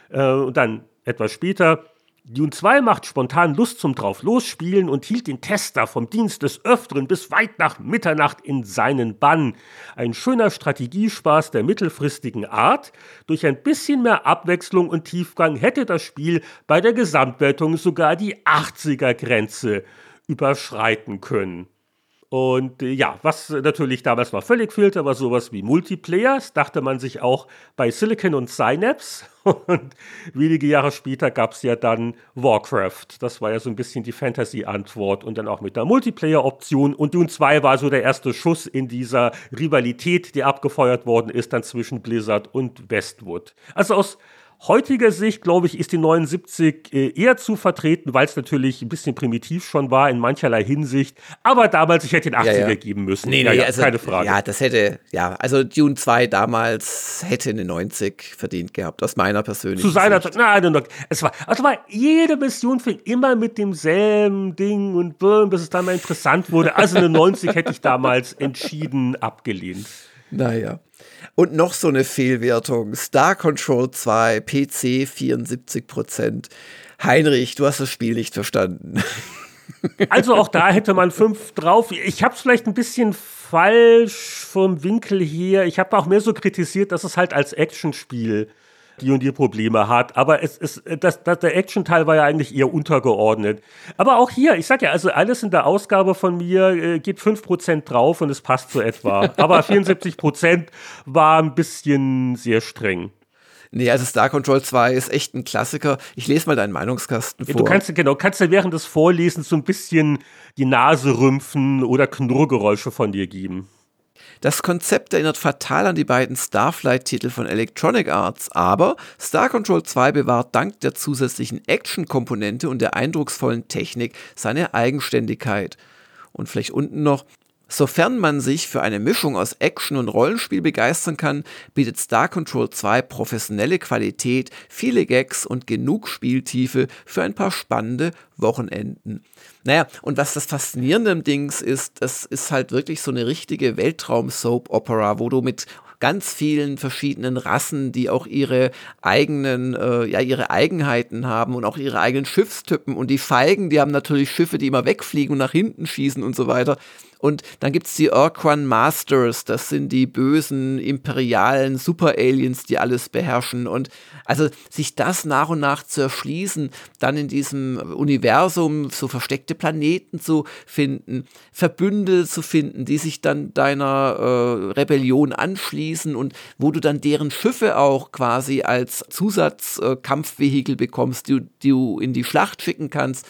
Äh, und dann etwas später Dune 2 macht spontan Lust zum Drauflosspielen und hielt den Tester vom Dienst des Öfteren bis weit nach Mitternacht in seinen Bann. Ein schöner Strategiespaß der mittelfristigen Art. Durch ein bisschen mehr Abwechslung und Tiefgang hätte das Spiel bei der Gesamtwertung sogar die 80er-Grenze überschreiten können. Und äh, ja, was natürlich damals noch völlig fehlte, war sowas wie Multiplayer. Das dachte man sich auch bei Silicon und Synapse. Und wenige Jahre später gab es ja dann Warcraft. Das war ja so ein bisschen die Fantasy-Antwort und dann auch mit der Multiplayer-Option. Und Dune 2 war so der erste Schuss in dieser Rivalität, die abgefeuert worden ist dann zwischen Blizzard und Westwood. Also aus heutiger Sicht, glaube ich, ist die 79 äh, eher zu vertreten, weil es natürlich ein bisschen primitiv schon war in mancherlei Hinsicht. Aber damals, ich hätte den 80er ja, ja. geben müssen. Nee, nee, ja, also, keine Frage. Ja, das hätte, ja, also Dune 2 damals hätte eine 90 verdient gehabt, aus meiner persönlichen Zu seiner Zeit, nein, nein, es war, also war, jede Mission fing immer mit demselben Ding und bis es dann mal interessant wurde. Also eine 90 hätte ich damals entschieden abgelehnt. Naja. Und noch so eine Fehlwertung. Star Control 2, PC 74%. Heinrich, du hast das Spiel nicht verstanden. Also auch da hätte man fünf drauf. Ich habe es vielleicht ein bisschen falsch vom Winkel her. Ich habe auch mehr so kritisiert, dass es halt als Actionspiel die und die Probleme hat. Aber es ist, das, das, der Action-Teil war ja eigentlich eher untergeordnet. Aber auch hier, ich sag ja, also alles in der Ausgabe von mir äh, geht 5% drauf und es passt so etwa. Aber 74% war ein bisschen sehr streng. Nee, also Star Control 2 ist echt ein Klassiker. Ich lese mal deinen Meinungskasten vor. Du kannst, genau, kannst ja während des Vorlesens so ein bisschen die Nase rümpfen oder Knurrgeräusche von dir geben. Das Konzept erinnert fatal an die beiden Starflight-Titel von Electronic Arts, aber Star Control 2 bewahrt dank der zusätzlichen Action-Komponente und der eindrucksvollen Technik seine Eigenständigkeit. Und vielleicht unten noch, Sofern man sich für eine Mischung aus Action und Rollenspiel begeistern kann, bietet Star Control 2 professionelle Qualität, viele Gags und genug Spieltiefe für ein paar spannende Wochenenden. Naja, und was das Faszinierende im Dings ist, das ist halt wirklich so eine richtige Weltraum-Soap-Opera, wo du mit ganz vielen verschiedenen Rassen, die auch ihre eigenen, äh, ja, ihre Eigenheiten haben und auch ihre eigenen Schiffstypen. Und die Feigen, die haben natürlich Schiffe, die immer wegfliegen und nach hinten schießen und so weiter. Und dann gibt es die Urquan Masters, das sind die bösen imperialen Super-Aliens, die alles beherrschen. Und also sich das nach und nach zu erschließen, dann in diesem Universum so versteckte Planeten zu finden, Verbündete zu finden, die sich dann deiner äh, Rebellion anschließen und wo du dann deren Schiffe auch quasi als Zusatzkampfvehikel äh, bekommst, die, die du in die Schlacht schicken kannst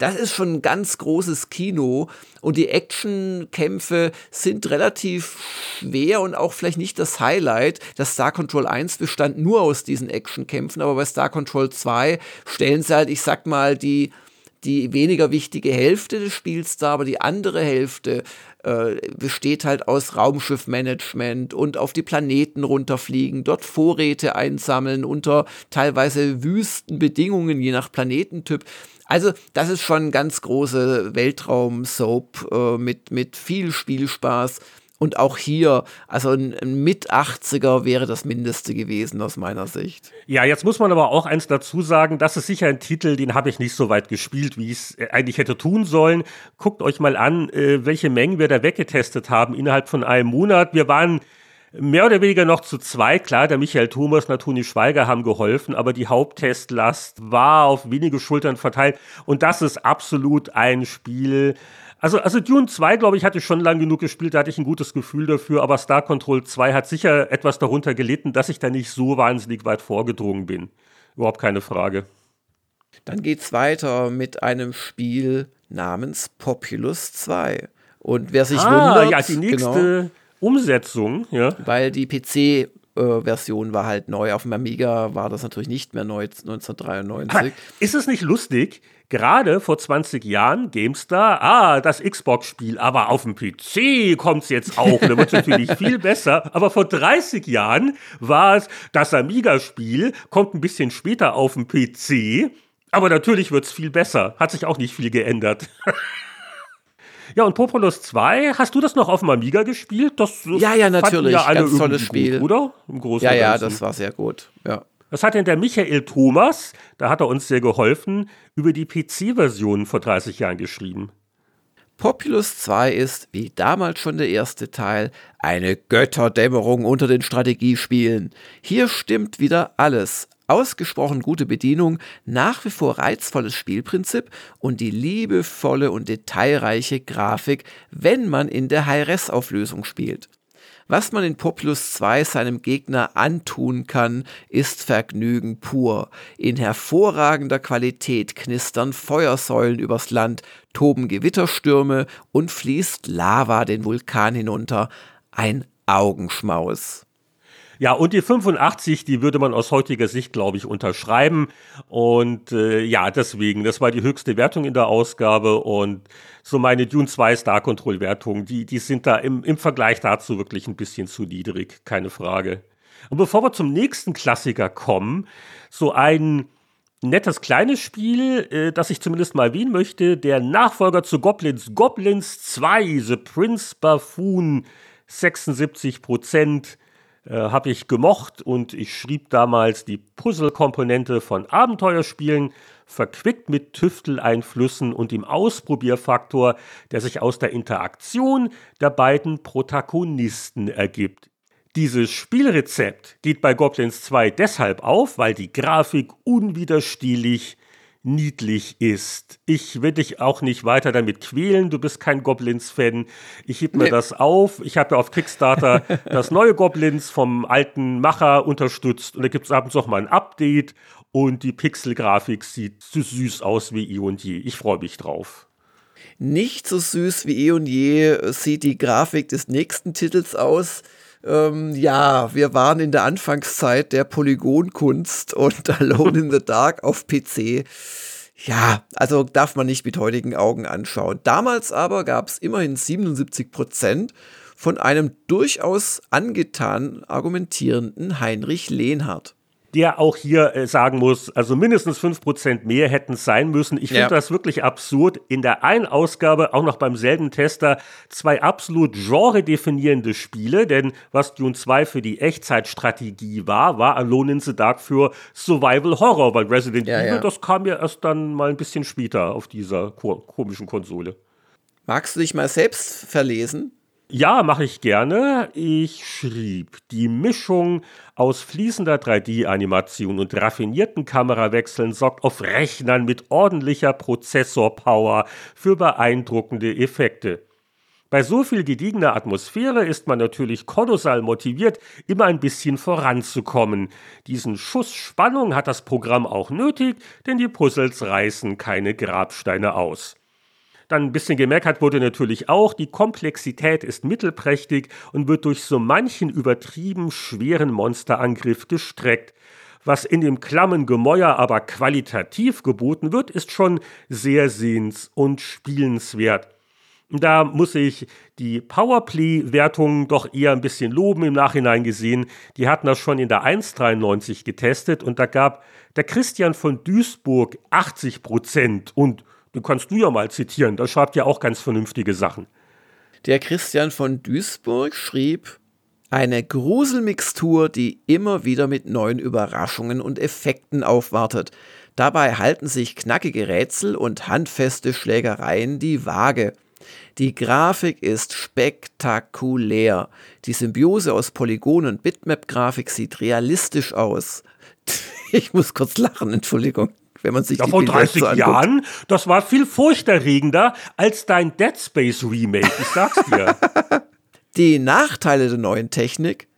das ist schon ein ganz großes Kino und die Actionkämpfe sind relativ schwer und auch vielleicht nicht das Highlight. Das Star Control 1 bestand nur aus diesen Actionkämpfen, aber bei Star Control 2 stellen sie halt, ich sag mal, die die weniger wichtige Hälfte des Spiels dar, aber die andere Hälfte äh, besteht halt aus Raumschiffmanagement und auf die Planeten runterfliegen, dort Vorräte einsammeln unter teilweise wüsten Bedingungen, je nach Planetentyp. Also, das ist schon ganz große Weltraum-Soap äh, mit, mit viel Spielspaß. Und auch hier, also ein, ein Mit-80er wäre das Mindeste gewesen aus meiner Sicht. Ja, jetzt muss man aber auch eins dazu sagen, das ist sicher ein Titel, den habe ich nicht so weit gespielt, wie ich es äh, eigentlich hätte tun sollen. Guckt euch mal an, äh, welche Mengen wir da weggetestet haben innerhalb von einem Monat. Wir waren mehr oder weniger noch zu zwei. Klar, der Michael Thomas und der Toni Schweiger haben geholfen, aber die Haupttestlast war auf wenige Schultern verteilt. Und das ist absolut ein Spiel. Also, also Dune 2, glaube ich, hatte ich schon lang genug gespielt, da hatte ich ein gutes Gefühl dafür, aber Star Control 2 hat sicher etwas darunter gelitten, dass ich da nicht so wahnsinnig weit vorgedrungen bin. Überhaupt keine Frage. Dann geht's weiter mit einem Spiel namens Populous 2. Und wer sich ah, wundert, ja, die nächste, genau, Umsetzung, ja. Weil die PC Version war halt neu. Auf dem Amiga war das natürlich nicht mehr neu 1993. Ist es nicht lustig? Gerade vor 20 Jahren, GameStar, ah, das Xbox-Spiel, aber auf dem PC kommt es jetzt auch. Da wird es natürlich viel besser. Aber vor 30 Jahren war es, das Amiga-Spiel kommt ein bisschen später auf dem PC. Aber natürlich wird es viel besser. Hat sich auch nicht viel geändert. Ja, und Populous 2, hast du das noch auf dem Amiga gespielt? Das ja, ja, natürlich. Ja alle Ganz tolles Spiel. Gut, oder? Im Großen ja, ja, das war sehr gut. Ja. Das hat denn der Michael Thomas, da hat er uns sehr geholfen, über die PC-Version vor 30 Jahren geschrieben. Populous 2 ist, wie damals schon der erste Teil, eine Götterdämmerung unter den Strategiespielen. Hier stimmt wieder alles ausgesprochen gute Bedienung, nach wie vor reizvolles Spielprinzip und die liebevolle und detailreiche Grafik, wenn man in der High-Res-Auflösung spielt. Was man in Populus 2 seinem Gegner antun kann, ist Vergnügen pur. In hervorragender Qualität knistern Feuersäulen übers Land, toben Gewitterstürme und fließt Lava den Vulkan hinunter. Ein Augenschmaus. Ja, und die 85, die würde man aus heutiger Sicht, glaube ich, unterschreiben. Und äh, ja, deswegen, das war die höchste Wertung in der Ausgabe. Und so meine Dune 2 Star Control Wertung, die, die sind da im, im Vergleich dazu wirklich ein bisschen zu niedrig, keine Frage. Und bevor wir zum nächsten Klassiker kommen, so ein nettes kleines Spiel, äh, das ich zumindest mal erwähnen möchte, der Nachfolger zu Goblins, Goblins 2, The Prince Buffoon, 76 Prozent äh, habe ich gemocht und ich schrieb damals die Puzzle-Komponente von Abenteuerspielen, verquickt mit Tüfteleinflüssen und dem Ausprobierfaktor, der sich aus der Interaktion der beiden Protagonisten ergibt. Dieses Spielrezept geht bei Goblins 2 deshalb auf, weil die Grafik unwiderstehlich niedlich ist. Ich will dich auch nicht weiter damit quälen. Du bist kein Goblins-Fan. Ich heb mir nee. das auf. Ich habe ja auf Kickstarter das neue Goblins vom alten Macher unterstützt. Und da gibt es abends noch mal ein Update. Und die Pixel-Grafik sieht so süß aus wie eh und je. Ich freue mich drauf. Nicht so süß wie eh und je sieht die Grafik des nächsten Titels aus. Ähm, ja, wir waren in der Anfangszeit der Polygonkunst und Alone in the Dark auf PC. Ja, also darf man nicht mit heutigen Augen anschauen. Damals aber gab es immerhin 77 Prozent von einem durchaus angetan argumentierenden Heinrich Lehnhardt der auch hier äh, sagen muss, also mindestens 5% mehr hätten es sein müssen. Ich finde ja. das wirklich absurd. In der einen Ausgabe, auch noch beim selben Tester, zwei absolut genre-definierende Spiele, denn was Dune 2 für die Echtzeitstrategie war, war Alone in the Dark für Survival Horror, weil Resident ja, Evil, ja. das kam ja erst dann mal ein bisschen später auf dieser komischen Konsole. Magst du dich mal selbst verlesen? Ja, mache ich gerne. Ich schrieb, die Mischung aus fließender 3D-Animation und raffinierten Kamerawechseln sorgt auf Rechnern mit ordentlicher Prozessorpower für beeindruckende Effekte. Bei so viel gediegener Atmosphäre ist man natürlich kolossal motiviert, immer ein bisschen voranzukommen. Diesen Schuss Spannung hat das Programm auch nötig, denn die Puzzles reißen keine Grabsteine aus. Dann ein bisschen gemeckert wurde natürlich auch, die Komplexität ist mittelprächtig und wird durch so manchen übertrieben schweren Monsterangriff gestreckt. Was in dem klammen Gemäuer aber qualitativ geboten wird, ist schon sehr sehens- und spielenswert. Da muss ich die Powerplay-Wertung doch eher ein bisschen loben im Nachhinein gesehen. Die hatten das schon in der 1,93 getestet und da gab der Christian von Duisburg 80 Prozent und den kannst du ja mal zitieren, da schreibt ja auch ganz vernünftige Sachen. Der Christian von Duisburg schrieb, eine Gruselmixtur, die immer wieder mit neuen Überraschungen und Effekten aufwartet. Dabei halten sich knackige Rätsel und handfeste Schlägereien die Waage. Die Grafik ist spektakulär. Die Symbiose aus Polygon und Bitmap-Grafik sieht realistisch aus. Ich muss kurz lachen, Entschuldigung wenn man sich ja, die vor 30 so Jahren, das war viel furchterregender als dein Dead Space Remake, ich sag's dir. die Nachteile der neuen Technik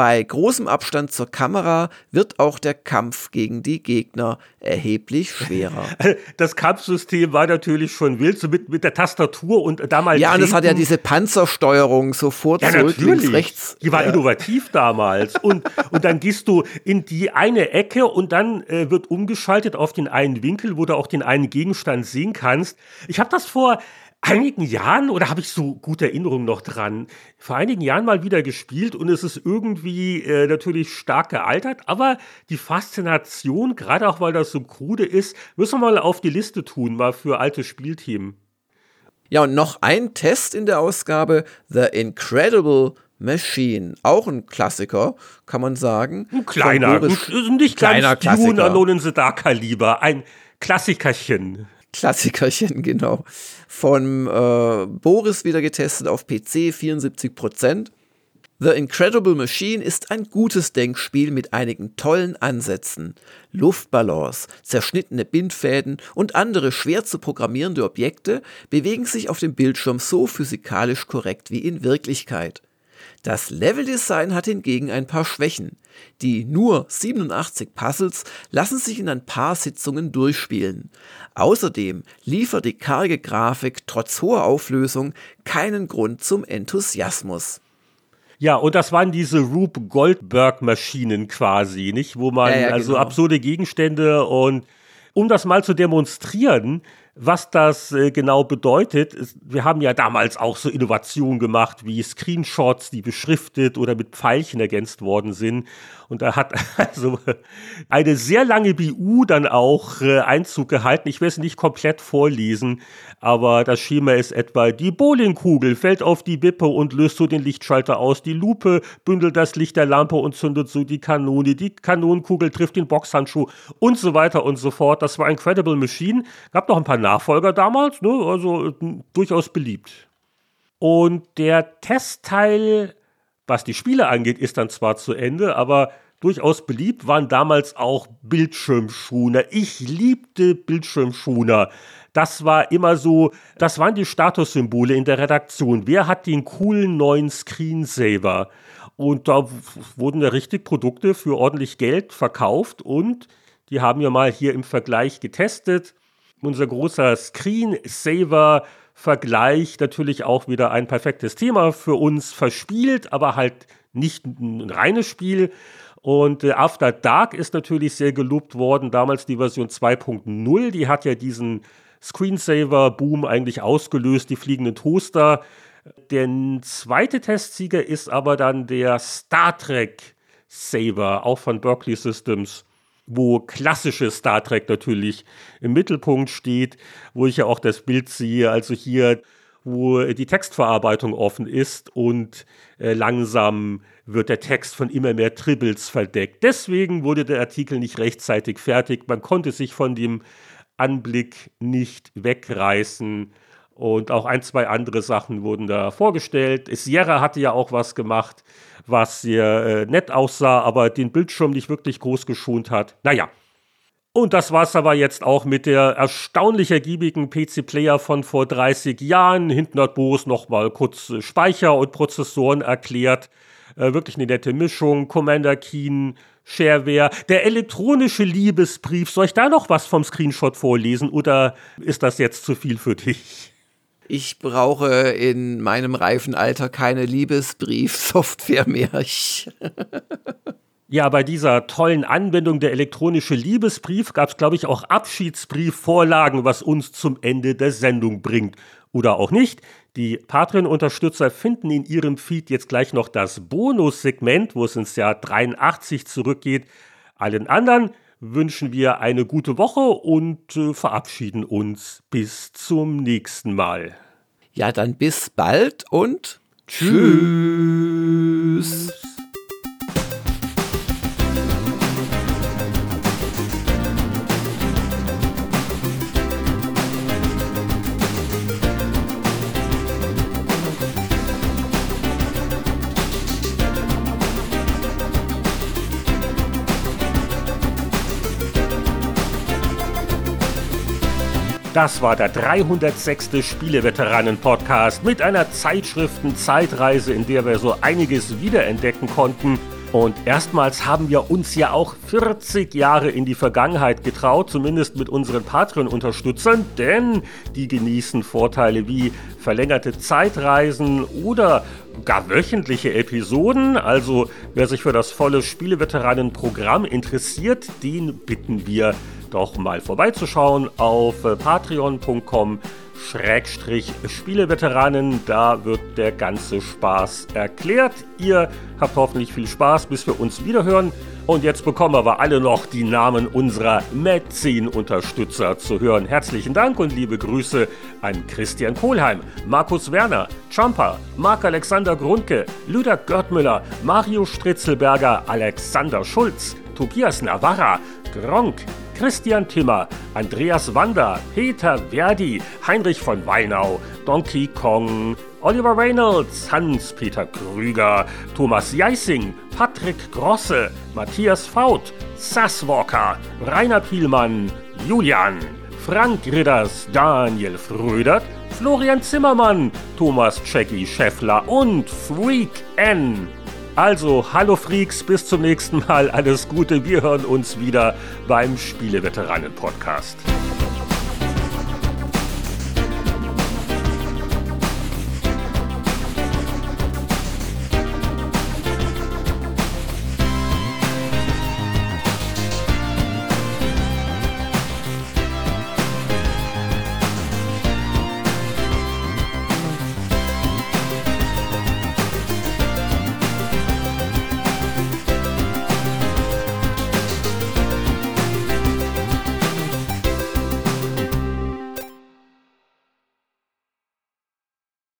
Bei großem Abstand zur Kamera wird auch der Kampf gegen die Gegner erheblich schwerer. Das Kampfsystem war natürlich schon wild, so mit, mit der Tastatur und damals. Ja, und es hat ja diese Panzersteuerung sofort ja, zurück, natürlich. links, rechts. Die war ja. innovativ damals. und, und dann gehst du in die eine Ecke und dann äh, wird umgeschaltet auf den einen Winkel, wo du auch den einen Gegenstand sehen kannst. Ich habe das vor einigen Jahren, oder habe ich so gute Erinnerungen noch dran, vor einigen Jahren mal wieder gespielt und es ist irgendwie äh, natürlich stark gealtert, aber die Faszination, gerade auch weil das so krude ist, müssen wir mal auf die Liste tun, mal für alte Spielthemen. Ja, und noch ein Test in der Ausgabe, The Incredible Machine. Auch ein Klassiker, kann man sagen. Ein kleiner, ein, nicht kleiner Klassiker. Dune Alone in the Dark Kaliber, ein Klassikerchen. Klassikerchen, genau. Von äh, Boris wieder getestet auf PC, 74% The Incredible Machine ist ein gutes Denkspiel mit einigen tollen Ansätzen. Luftballons, zerschnittene Bindfäden und andere schwer zu programmierende Objekte bewegen sich auf dem Bildschirm so physikalisch korrekt wie in Wirklichkeit. Das Leveldesign hat hingegen ein paar Schwächen. Die nur 87 Puzzles lassen sich in ein paar Sitzungen durchspielen. Außerdem liefert die karge Grafik trotz hoher Auflösung keinen Grund zum Enthusiasmus. Ja, und das waren diese Rube Goldberg-Maschinen quasi, nicht? Wo man ja, ja, also genau. absurde Gegenstände und um das mal zu demonstrieren, was das äh, genau bedeutet, ist, wir haben ja damals auch so Innovationen gemacht wie Screenshots, die beschriftet oder mit Pfeilchen ergänzt worden sind. Und da hat also eine sehr lange BU dann auch äh, Einzug gehalten. Ich werde es nicht komplett vorlesen, aber das Schema ist etwa, die Bowlingkugel fällt auf die Wippe und löst so den Lichtschalter aus. Die Lupe bündelt das Licht der Lampe und zündet so die Kanone. Die Kanonenkugel trifft den Boxhandschuh und so weiter und so fort. Das war Incredible Machine. Gab noch ein paar Nachfolger damals, ne? also äh, durchaus beliebt. Und der Testteil was die Spiele angeht, ist dann zwar zu Ende, aber durchaus beliebt waren damals auch Bildschirmschoner. Ich liebte Bildschirmschoner. Das war immer so, das waren die Statussymbole in der Redaktion. Wer hat den coolen neuen Screensaver? Und da wurden ja richtig Produkte für ordentlich Geld verkauft und die haben wir mal hier im Vergleich getestet. Unser großer Screensaver Vergleich natürlich auch wieder ein perfektes Thema für uns verspielt, aber halt nicht ein reines Spiel. Und äh, After Dark ist natürlich sehr gelobt worden, damals die Version 2.0, die hat ja diesen Screensaver-Boom eigentlich ausgelöst, die fliegenden Toaster. Der zweite Testsieger ist aber dann der Star Trek Saver, auch von Berkeley Systems wo klassische Star Trek natürlich im Mittelpunkt steht, wo ich ja auch das Bild sehe, also hier, wo die Textverarbeitung offen ist und äh, langsam wird der Text von immer mehr Tribbles verdeckt. Deswegen wurde der Artikel nicht rechtzeitig fertig. Man konnte sich von dem Anblick nicht wegreißen. Und auch ein, zwei andere Sachen wurden da vorgestellt. Sierra hatte ja auch was gemacht was sehr äh, nett aussah, aber den Bildschirm nicht wirklich groß geschont hat. Naja. Und das war's aber jetzt auch mit der erstaunlich ergiebigen PC-Player von vor 30 Jahren. Hinten hat Boris nochmal kurz äh, Speicher und Prozessoren erklärt. Äh, wirklich eine nette Mischung. Commander Keen, Shareware. Der elektronische Liebesbrief. Soll ich da noch was vom Screenshot vorlesen oder ist das jetzt zu viel für dich? Ich brauche in meinem reifen Alter keine Liebesbriefsoftware mehr. Ja, bei dieser tollen Anwendung der elektronische Liebesbrief gab es, glaube ich, auch Abschiedsbriefvorlagen, was uns zum Ende der Sendung bringt. Oder auch nicht. Die Patreon-Unterstützer finden in ihrem Feed jetzt gleich noch das Bonussegment, wo es ins Jahr 83 zurückgeht. Allen anderen wünschen wir eine gute Woche und äh, verabschieden uns bis zum nächsten Mal. Ja, dann bis bald und tschüss. tschüss. Das war der 306. Spieleveteranen-Podcast mit einer Zeitschriften-Zeitreise, in der wir so einiges wiederentdecken konnten. Und erstmals haben wir uns ja auch 40 Jahre in die Vergangenheit getraut, zumindest mit unseren Patreon-Unterstützern, denn die genießen Vorteile wie verlängerte Zeitreisen oder gar wöchentliche Episoden. Also wer sich für das volle Spieleveteranen-Programm interessiert, den bitten wir doch mal vorbeizuschauen auf äh, patreon.com Schrägstrich Spieleveteranen. Da wird der ganze Spaß erklärt. Ihr habt hoffentlich viel Spaß, bis wir uns wiederhören. Und jetzt bekommen wir alle noch die Namen unserer Metzin-Unterstützer zu hören. Herzlichen Dank und liebe Grüße an Christian Kohlheim, Markus Werner, Champa, Marc-Alexander Grundke, Lüder Görtmüller, Mario Stritzelberger, Alexander Schulz, Tobias Navarra, Gronk, Christian Timmer, Andreas Wander, Peter Verdi, Heinrich von Weinau, Donkey Kong, Oliver Reynolds, Hans-Peter Krüger, Thomas Jeissing, Patrick Grosse, Matthias Faut, Sasswalker, Rainer Pielmann, Julian, Frank Ridders, Daniel Frödert, Florian Zimmermann, Thomas Jackie Scheffler und Freak N. Also, hallo Freaks, bis zum nächsten Mal. Alles Gute. Wir hören uns wieder beim Spieleveteranen-Podcast.